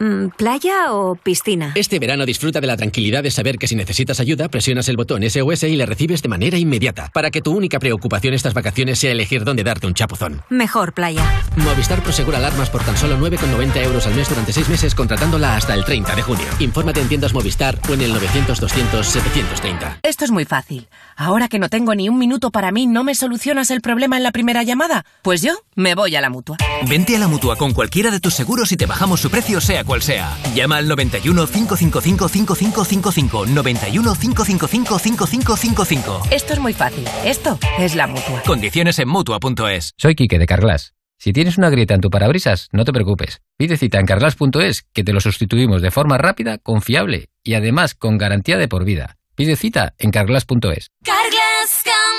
Mm, ¿Playa o piscina? Este verano disfruta de la tranquilidad de saber que si necesitas ayuda, presionas el botón SOS y le recibes de manera inmediata, para que tu única preocupación estas vacaciones sea elegir dónde darte un chapuzón. Mejor playa. Movistar Prosegura Alarmas por tan solo 9,90 euros al mes durante 6 meses contratándola hasta el 30 de junio. Infórmate en tiendas Movistar o en el 900-200-730. Esto es muy fácil. Ahora que no tengo ni un minuto para mí, ¿no me solucionas el problema en la primera llamada? Pues yo me voy a la mutua. Vente a la mutua con cualquiera de tus seguros y te bajamos su precio, sea cual sea. Llama al 91 555 5555. 91 555 5555. Esto es muy fácil. Esto es la mutua. Condiciones en mutua.es. Soy Quique de Carglass. Si tienes una grieta en tu parabrisas, no te preocupes. Pide cita en carglass.es que te lo sustituimos de forma rápida, confiable y además con garantía de por vida. Pide cita en carglass.es.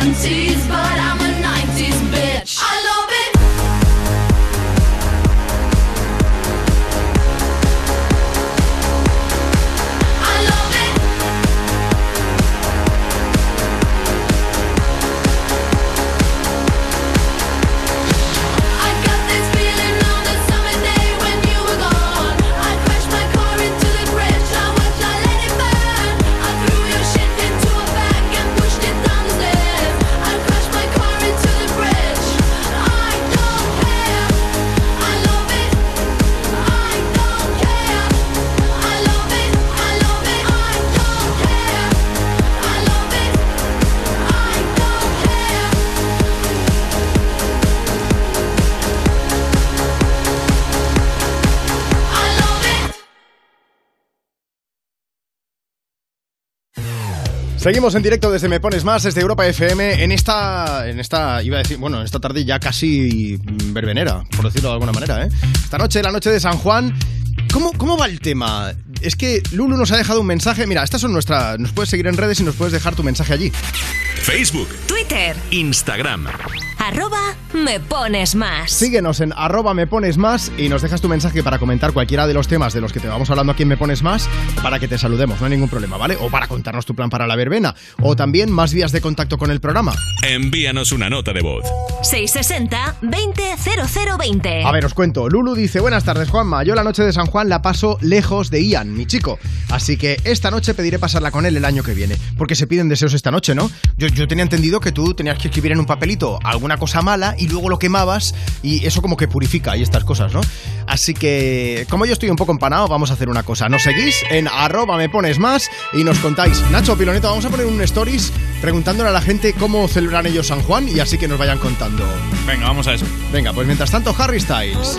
70s, but I'm Seguimos en directo desde Me Pones Más, desde Europa FM, en esta, en esta, iba a decir, bueno, en esta tarde ya casi verbenera, por decirlo de alguna manera, ¿eh? Esta noche, la noche de San Juan, ¿Cómo, ¿Cómo va el tema? Es que Lulu nos ha dejado un mensaje. Mira, estas son nuestras. Nos puedes seguir en redes y nos puedes dejar tu mensaje allí. Facebook, Twitter, Instagram. arroba me pones más. Síguenos en arroba me pones más y nos dejas tu mensaje para comentar cualquiera de los temas de los que te vamos hablando aquí en Me Pones Más para que te saludemos, no hay ningún problema, ¿vale? O para contarnos tu plan para la verbena. O también más vías de contacto con el programa. Envíanos una nota de voz. 660 200020. A ver, os cuento. Lulu dice, buenas tardes Juanma, yo la noche de San Juan la paso lejos de Ian, mi chico. Así que esta noche pediré pasarla con él el año que viene. Porque se piden deseos esta noche, ¿no? Yo, yo tenía entendido que tú tenías que escribir en un papelito alguna cosa mala y luego lo quemabas y eso como que purifica y estas cosas, ¿no? Así que, como yo estoy un poco empanado, vamos a hacer una cosa. Nos seguís en arroba me pones más y nos contáis. Nacho Piloneto, vamos a poner un stories preguntándole a la gente cómo celebran ellos San Juan y así que nos vayan contando. Venga, vamos a eso. Venga, pues mientras tanto, Harry Styles.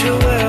To know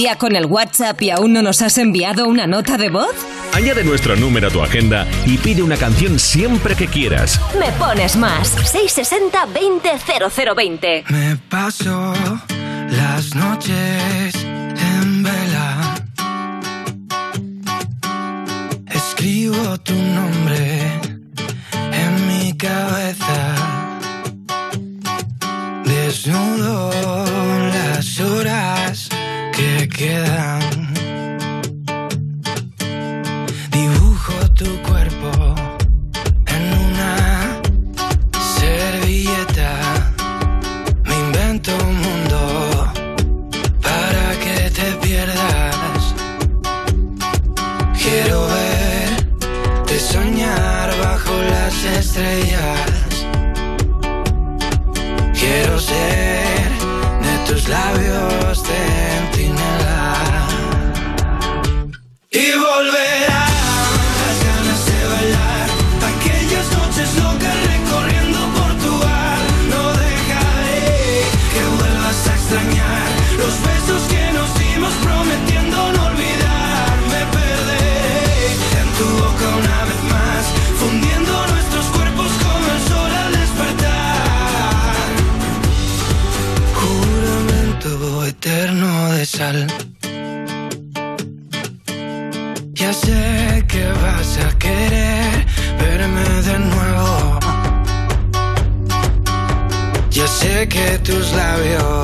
día con el WhatsApp y aún no nos has enviado una nota de voz? Añade nuestro número a tu agenda y pide una canción siempre que quieras. Me pones más. 660 200020. Me paso las noches en vela. Escribo tu nombre en mi cabeza. Que Ya sé que vas a querer verme de nuevo. Ya sé que tus labios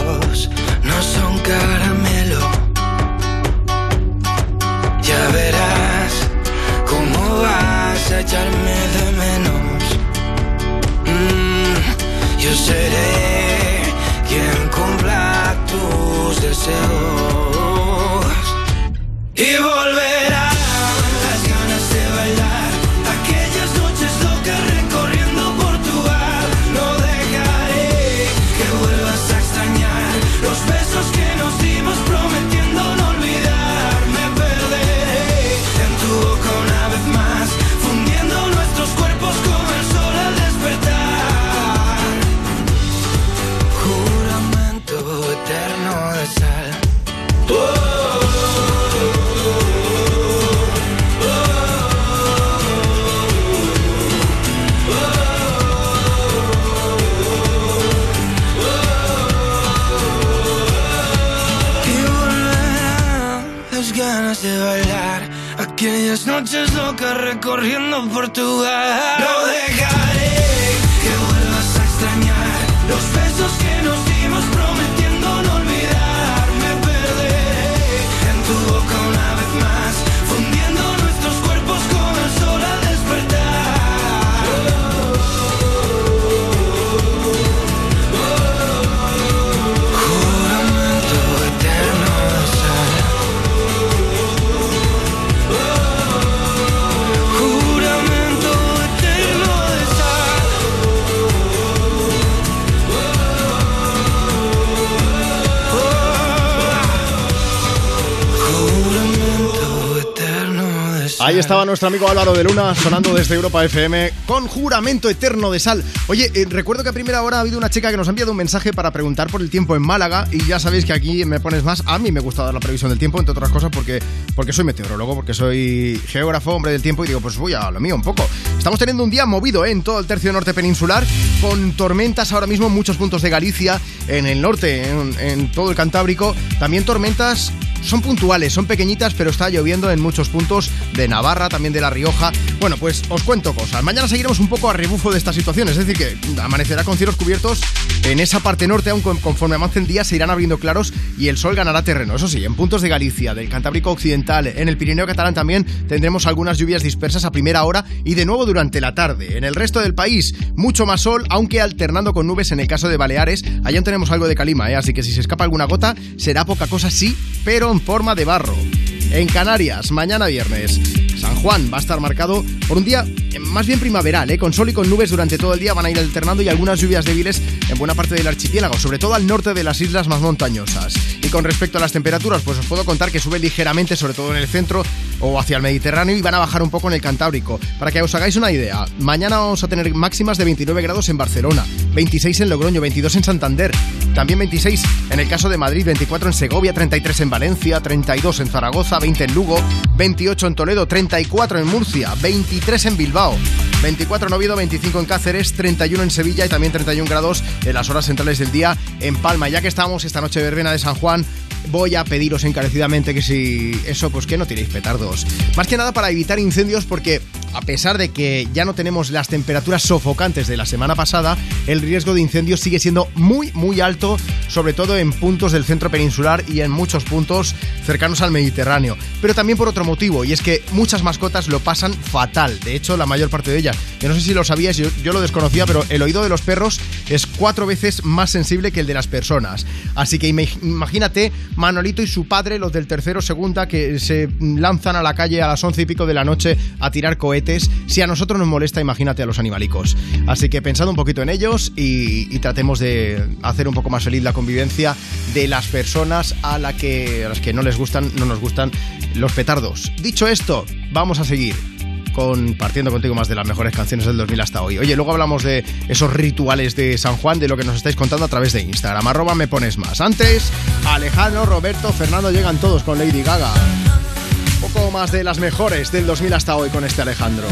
Ahí estaba nuestro amigo Álvaro de Luna sonando desde Europa FM con juramento eterno de sal. Oye, eh, recuerdo que a primera hora ha habido una chica que nos ha enviado un mensaje para preguntar por el tiempo en Málaga y ya sabéis que aquí me pones más. A mí me gusta dar la previsión del tiempo, entre otras cosas porque, porque soy meteorólogo, porque soy geógrafo, hombre del tiempo y digo, pues voy a lo mío un poco. Estamos teniendo un día movido ¿eh? en todo el tercio norte peninsular con tormentas ahora mismo en muchos puntos de Galicia, en el norte, en, en todo el Cantábrico. También tormentas son puntuales, son pequeñitas, pero está lloviendo en muchos puntos de Navarra, también de La Rioja. Bueno, pues os cuento cosas. Mañana seguiremos un poco a rebufo de esta situación, es decir, que amanecerá con cielos cubiertos en esa parte norte, aunque conforme avance el día se irán abriendo claros y el sol ganará terreno. Eso sí, en puntos de Galicia, del Cantábrico Occidental, en el Pirineo Catalán también tendremos algunas lluvias dispersas a primera hora y de nuevo durante la tarde. En el resto del país, mucho más sol, aunque alternando con nubes en el caso de Baleares. Allá tenemos algo de calima, ¿eh? así que si se escapa alguna gota, será poca cosa, sí, pero en forma de barro. En Canarias, mañana viernes, San Juan va a estar marcado por un día eh, más bien primaveral, ¿eh? con sol y con nubes durante todo el día van a ir alternando y algunas lluvias débiles en buena parte del archipiélago, sobre todo al norte de las islas más montañosas. Y con respecto a las temperaturas, pues os puedo contar que sube ligeramente, sobre todo en el centro o hacia el Mediterráneo y van a bajar un poco en el Cantábrico. Para que os hagáis una idea, mañana vamos a tener máximas de 29 grados en Barcelona, 26 en Logroño, 22 en Santander, también 26 en el caso de Madrid, 24 en Segovia, 33 en Valencia, 32 en Zaragoza, 20 en Lugo, 28 en Toledo, 34 en Murcia, 23 en Bilbao, 24 en Oviedo, 25 en Cáceres, 31 en Sevilla y también 31 grados en las horas centrales del día en Palma. Ya que estamos esta noche de verbena de San Juan, voy a pediros encarecidamente que si eso, pues que no tiréis petardos. Más que nada para evitar incendios porque a pesar de que ya no tenemos las temperaturas sofocantes de la semana pasada, el riesgo de incendios sigue siendo muy muy alto, sobre todo en puntos del centro peninsular y en muchos puntos cercanos al Mediterráneo. Pero también por otro motivo, y es que muchas mascotas lo pasan fatal, de hecho la mayor parte de ellas. Yo no sé si lo sabías, yo, yo lo desconocía, pero el oído de los perros es cuatro veces más sensible que el de las personas. Así que imag- imagínate Manolito y su padre, los del tercero segunda, que se lanzan a la calle a las once y pico de la noche a tirar cohetes. Si a nosotros nos molesta, imagínate a los animalicos. Así que pensad un poquito en ellos y, tratemos de hacer un poco más feliz la convivencia de las personas a, que, a las que no les gustan, no nos gustan los petardos. Dicho esto, vamos a seguir compartiendo contigo más de las mejores canciones del 2000 hasta hoy. Oye, luego hablamos de esos rituales de San Juan, de lo que nos estáis contando a través de Instagram. Me pones más. Antes, Alejandro, Roberto, Fernando llegan todos con Lady Gaga. Poco más de las mejores del 2000 hasta hoy con este Alejandro.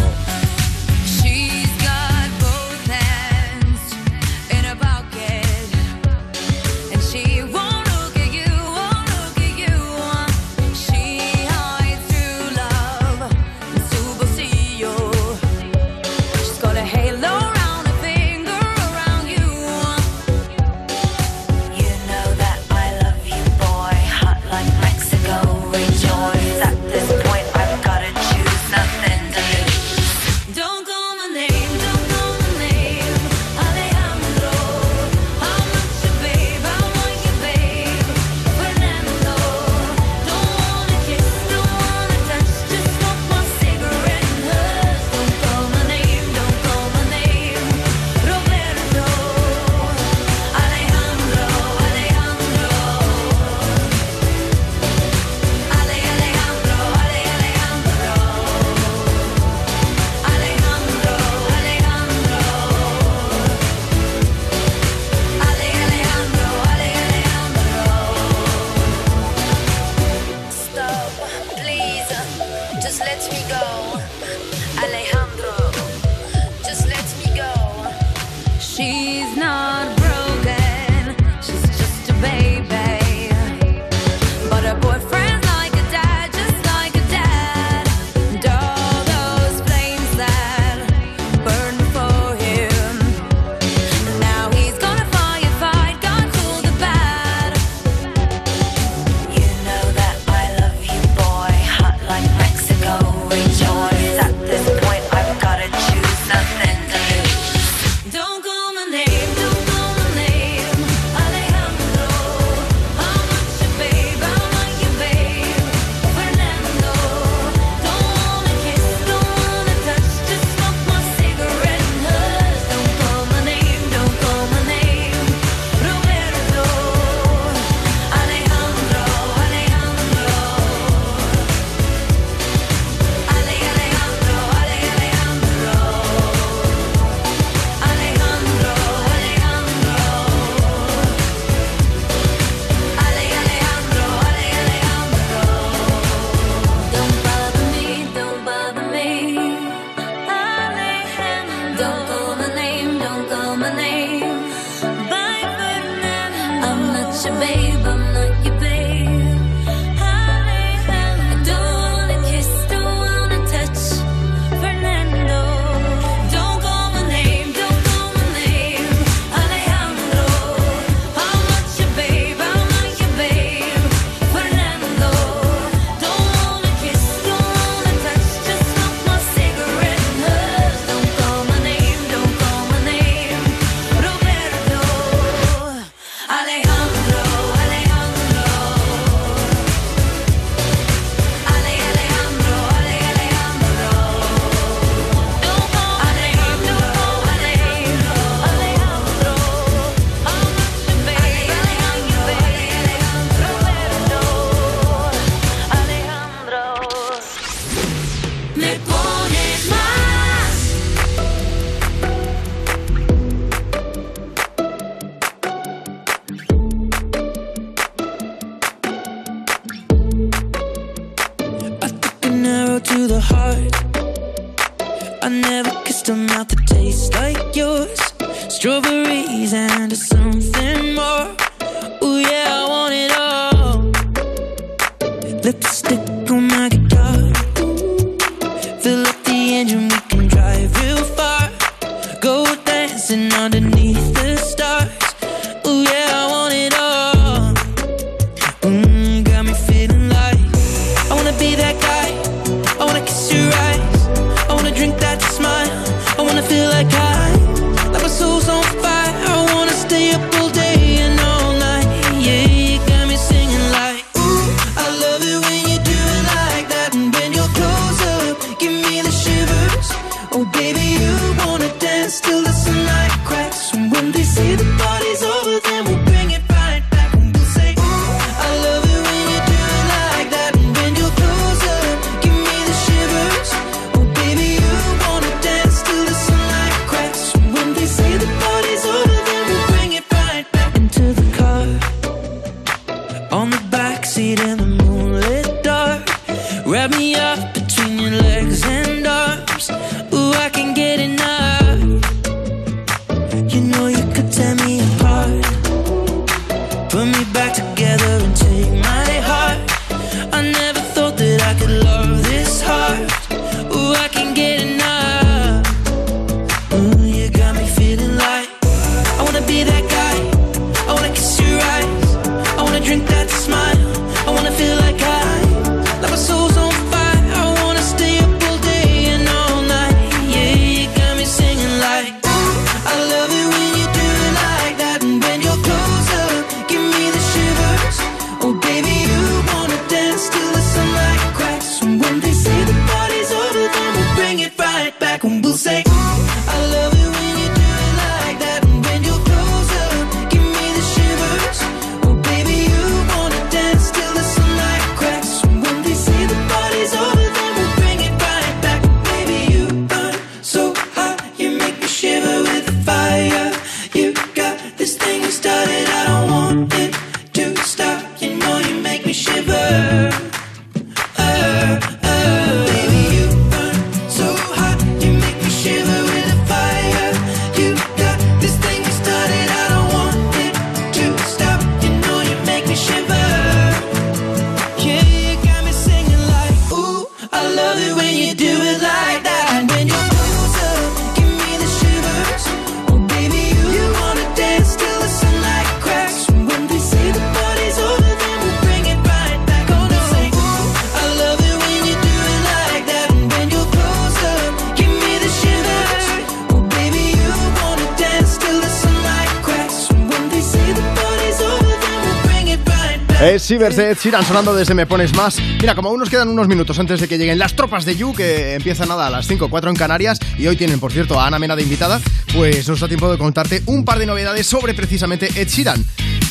Eh, es Ciberset, irán sonando desde Me Pones Más. Mira, como aún nos quedan unos minutos antes de que lleguen las tropas de You, que empiezan nada a las 5 4 en Canarias, y hoy tienen, por cierto, a Ana Mena de invitada, pues nos da tiempo de contarte un par de novedades sobre precisamente Ed Sheeran.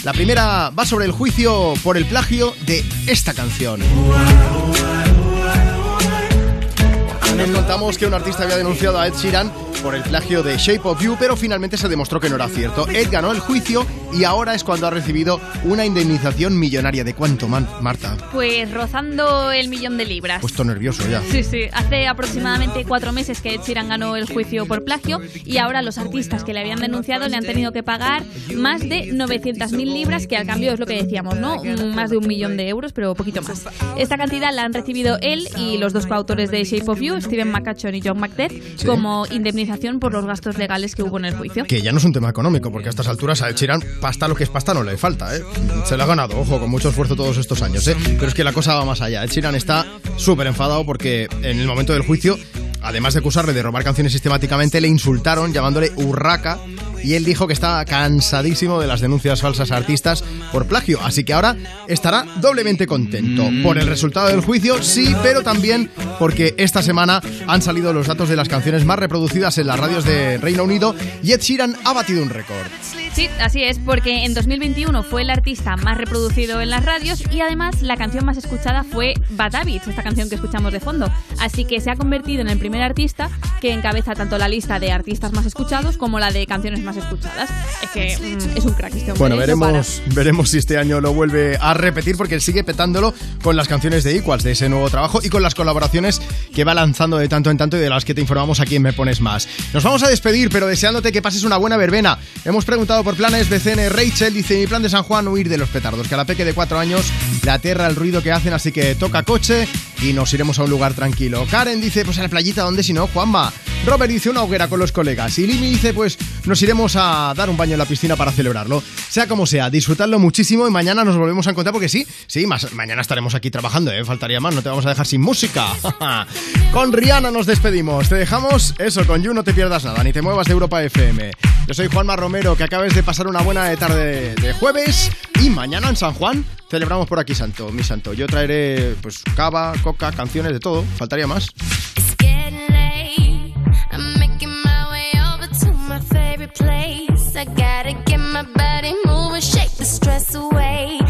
La primera va sobre el juicio por el plagio de esta canción. Nos contamos que un artista había denunciado a Ed Sheeran por el plagio de Shape of You, pero finalmente se demostró que no era cierto. Ed ganó el juicio y ahora es cuando ha recibido una indemnización millonaria. ¿De cuánto, Man- Marta? Pues rozando el millón de libras. Puesto nervioso ya. Sí, sí. Hace aproximadamente cuatro meses que Ed Sheeran ganó el juicio por plagio y ahora los artistas que le habían denunciado le han tenido que pagar más de 900.000 libras, que al cambio es lo que decíamos, ¿no? Mm, Más de un millón de euros, pero poquito más. Esta cantidad la han recibido él y los dos coautores de Shape of You, Steven McCachon y John McDeath, Sí. como indemnización por los gastos legales que hubo en el juicio. Que ya no es un tema económico, porque a estas alturas a Sheeran pasta lo que es pasta no le falta, ¿eh? Se lo ha ganado, ojo, con mucho esfuerzo todos estos años, ¿eh? Pero es que la cosa va más allá. Ed Sheeran está súper enfadado porque en el momento del juicio, además de acusarle de robar canciones sistemáticamente, le insultaron llamándole urraca y él dijo que estaba cansadísimo de las denuncias falsas a artistas por plagio, así que ahora estará doblemente contento por el resultado del juicio, sí, pero también porque esta semana han salido los datos de las canciones más reproducidas en las radios de Reino Unido y Ed Sheeran ha batido un récord. Sí, así es, porque en 2021 fue el artista más reproducido en las radios y además la canción más escuchada fue Bad Habits, esta canción que escuchamos de fondo. Así que se ha convertido en el primer artista que encabeza tanto la lista de artistas más escuchados como la de canciones más escuchadas. Es que mm, es un crack este hombre. Bueno, ¿eh? No veremos, veremos si este año lo vuelve a repetir porque sigue petándolo con las canciones de Equals, de ese nuevo trabajo y con las colaboraciones que va lanzando de tanto en tanto y de las que te informamos aquí en Me Pones Más. Nos vamos a despedir, pero deseándote que pases una buena verbena. Hemos preguntado por planes BCN Rachel, dice mi plan de San Juan huir de los petardos, que a la peque de cuatro años le aterra el ruido que hacen, así que toca coche y nos iremos a un lugar tranquilo. Karen dice, pues a la playita, ¿dónde si no, Juanma? Robert dice una hoguera con los colegas. Y Limi dice, pues nos iremos a dar un baño en la piscina para celebrarlo. Sea como sea, disfrutadlo muchísimo y mañana nos volvemos a encontrar porque sí, sí, más, mañana estaremos aquí trabajando, ¿eh? Faltaría más, no te vamos a dejar sin música. *laughs* con Rihanna nos despedimos. Te dejamos eso, con You no te pierdas nada, ni te muevas de Europa FM. Yo soy Juanma Romero, que acabes de pasar una buena tarde de jueves y mañana en San Juan celebramos por aquí santo, mi santo. Yo traeré pues cava, coca, canciones, de todo, faltaría más. I gotta get my body moving, shake the stress away.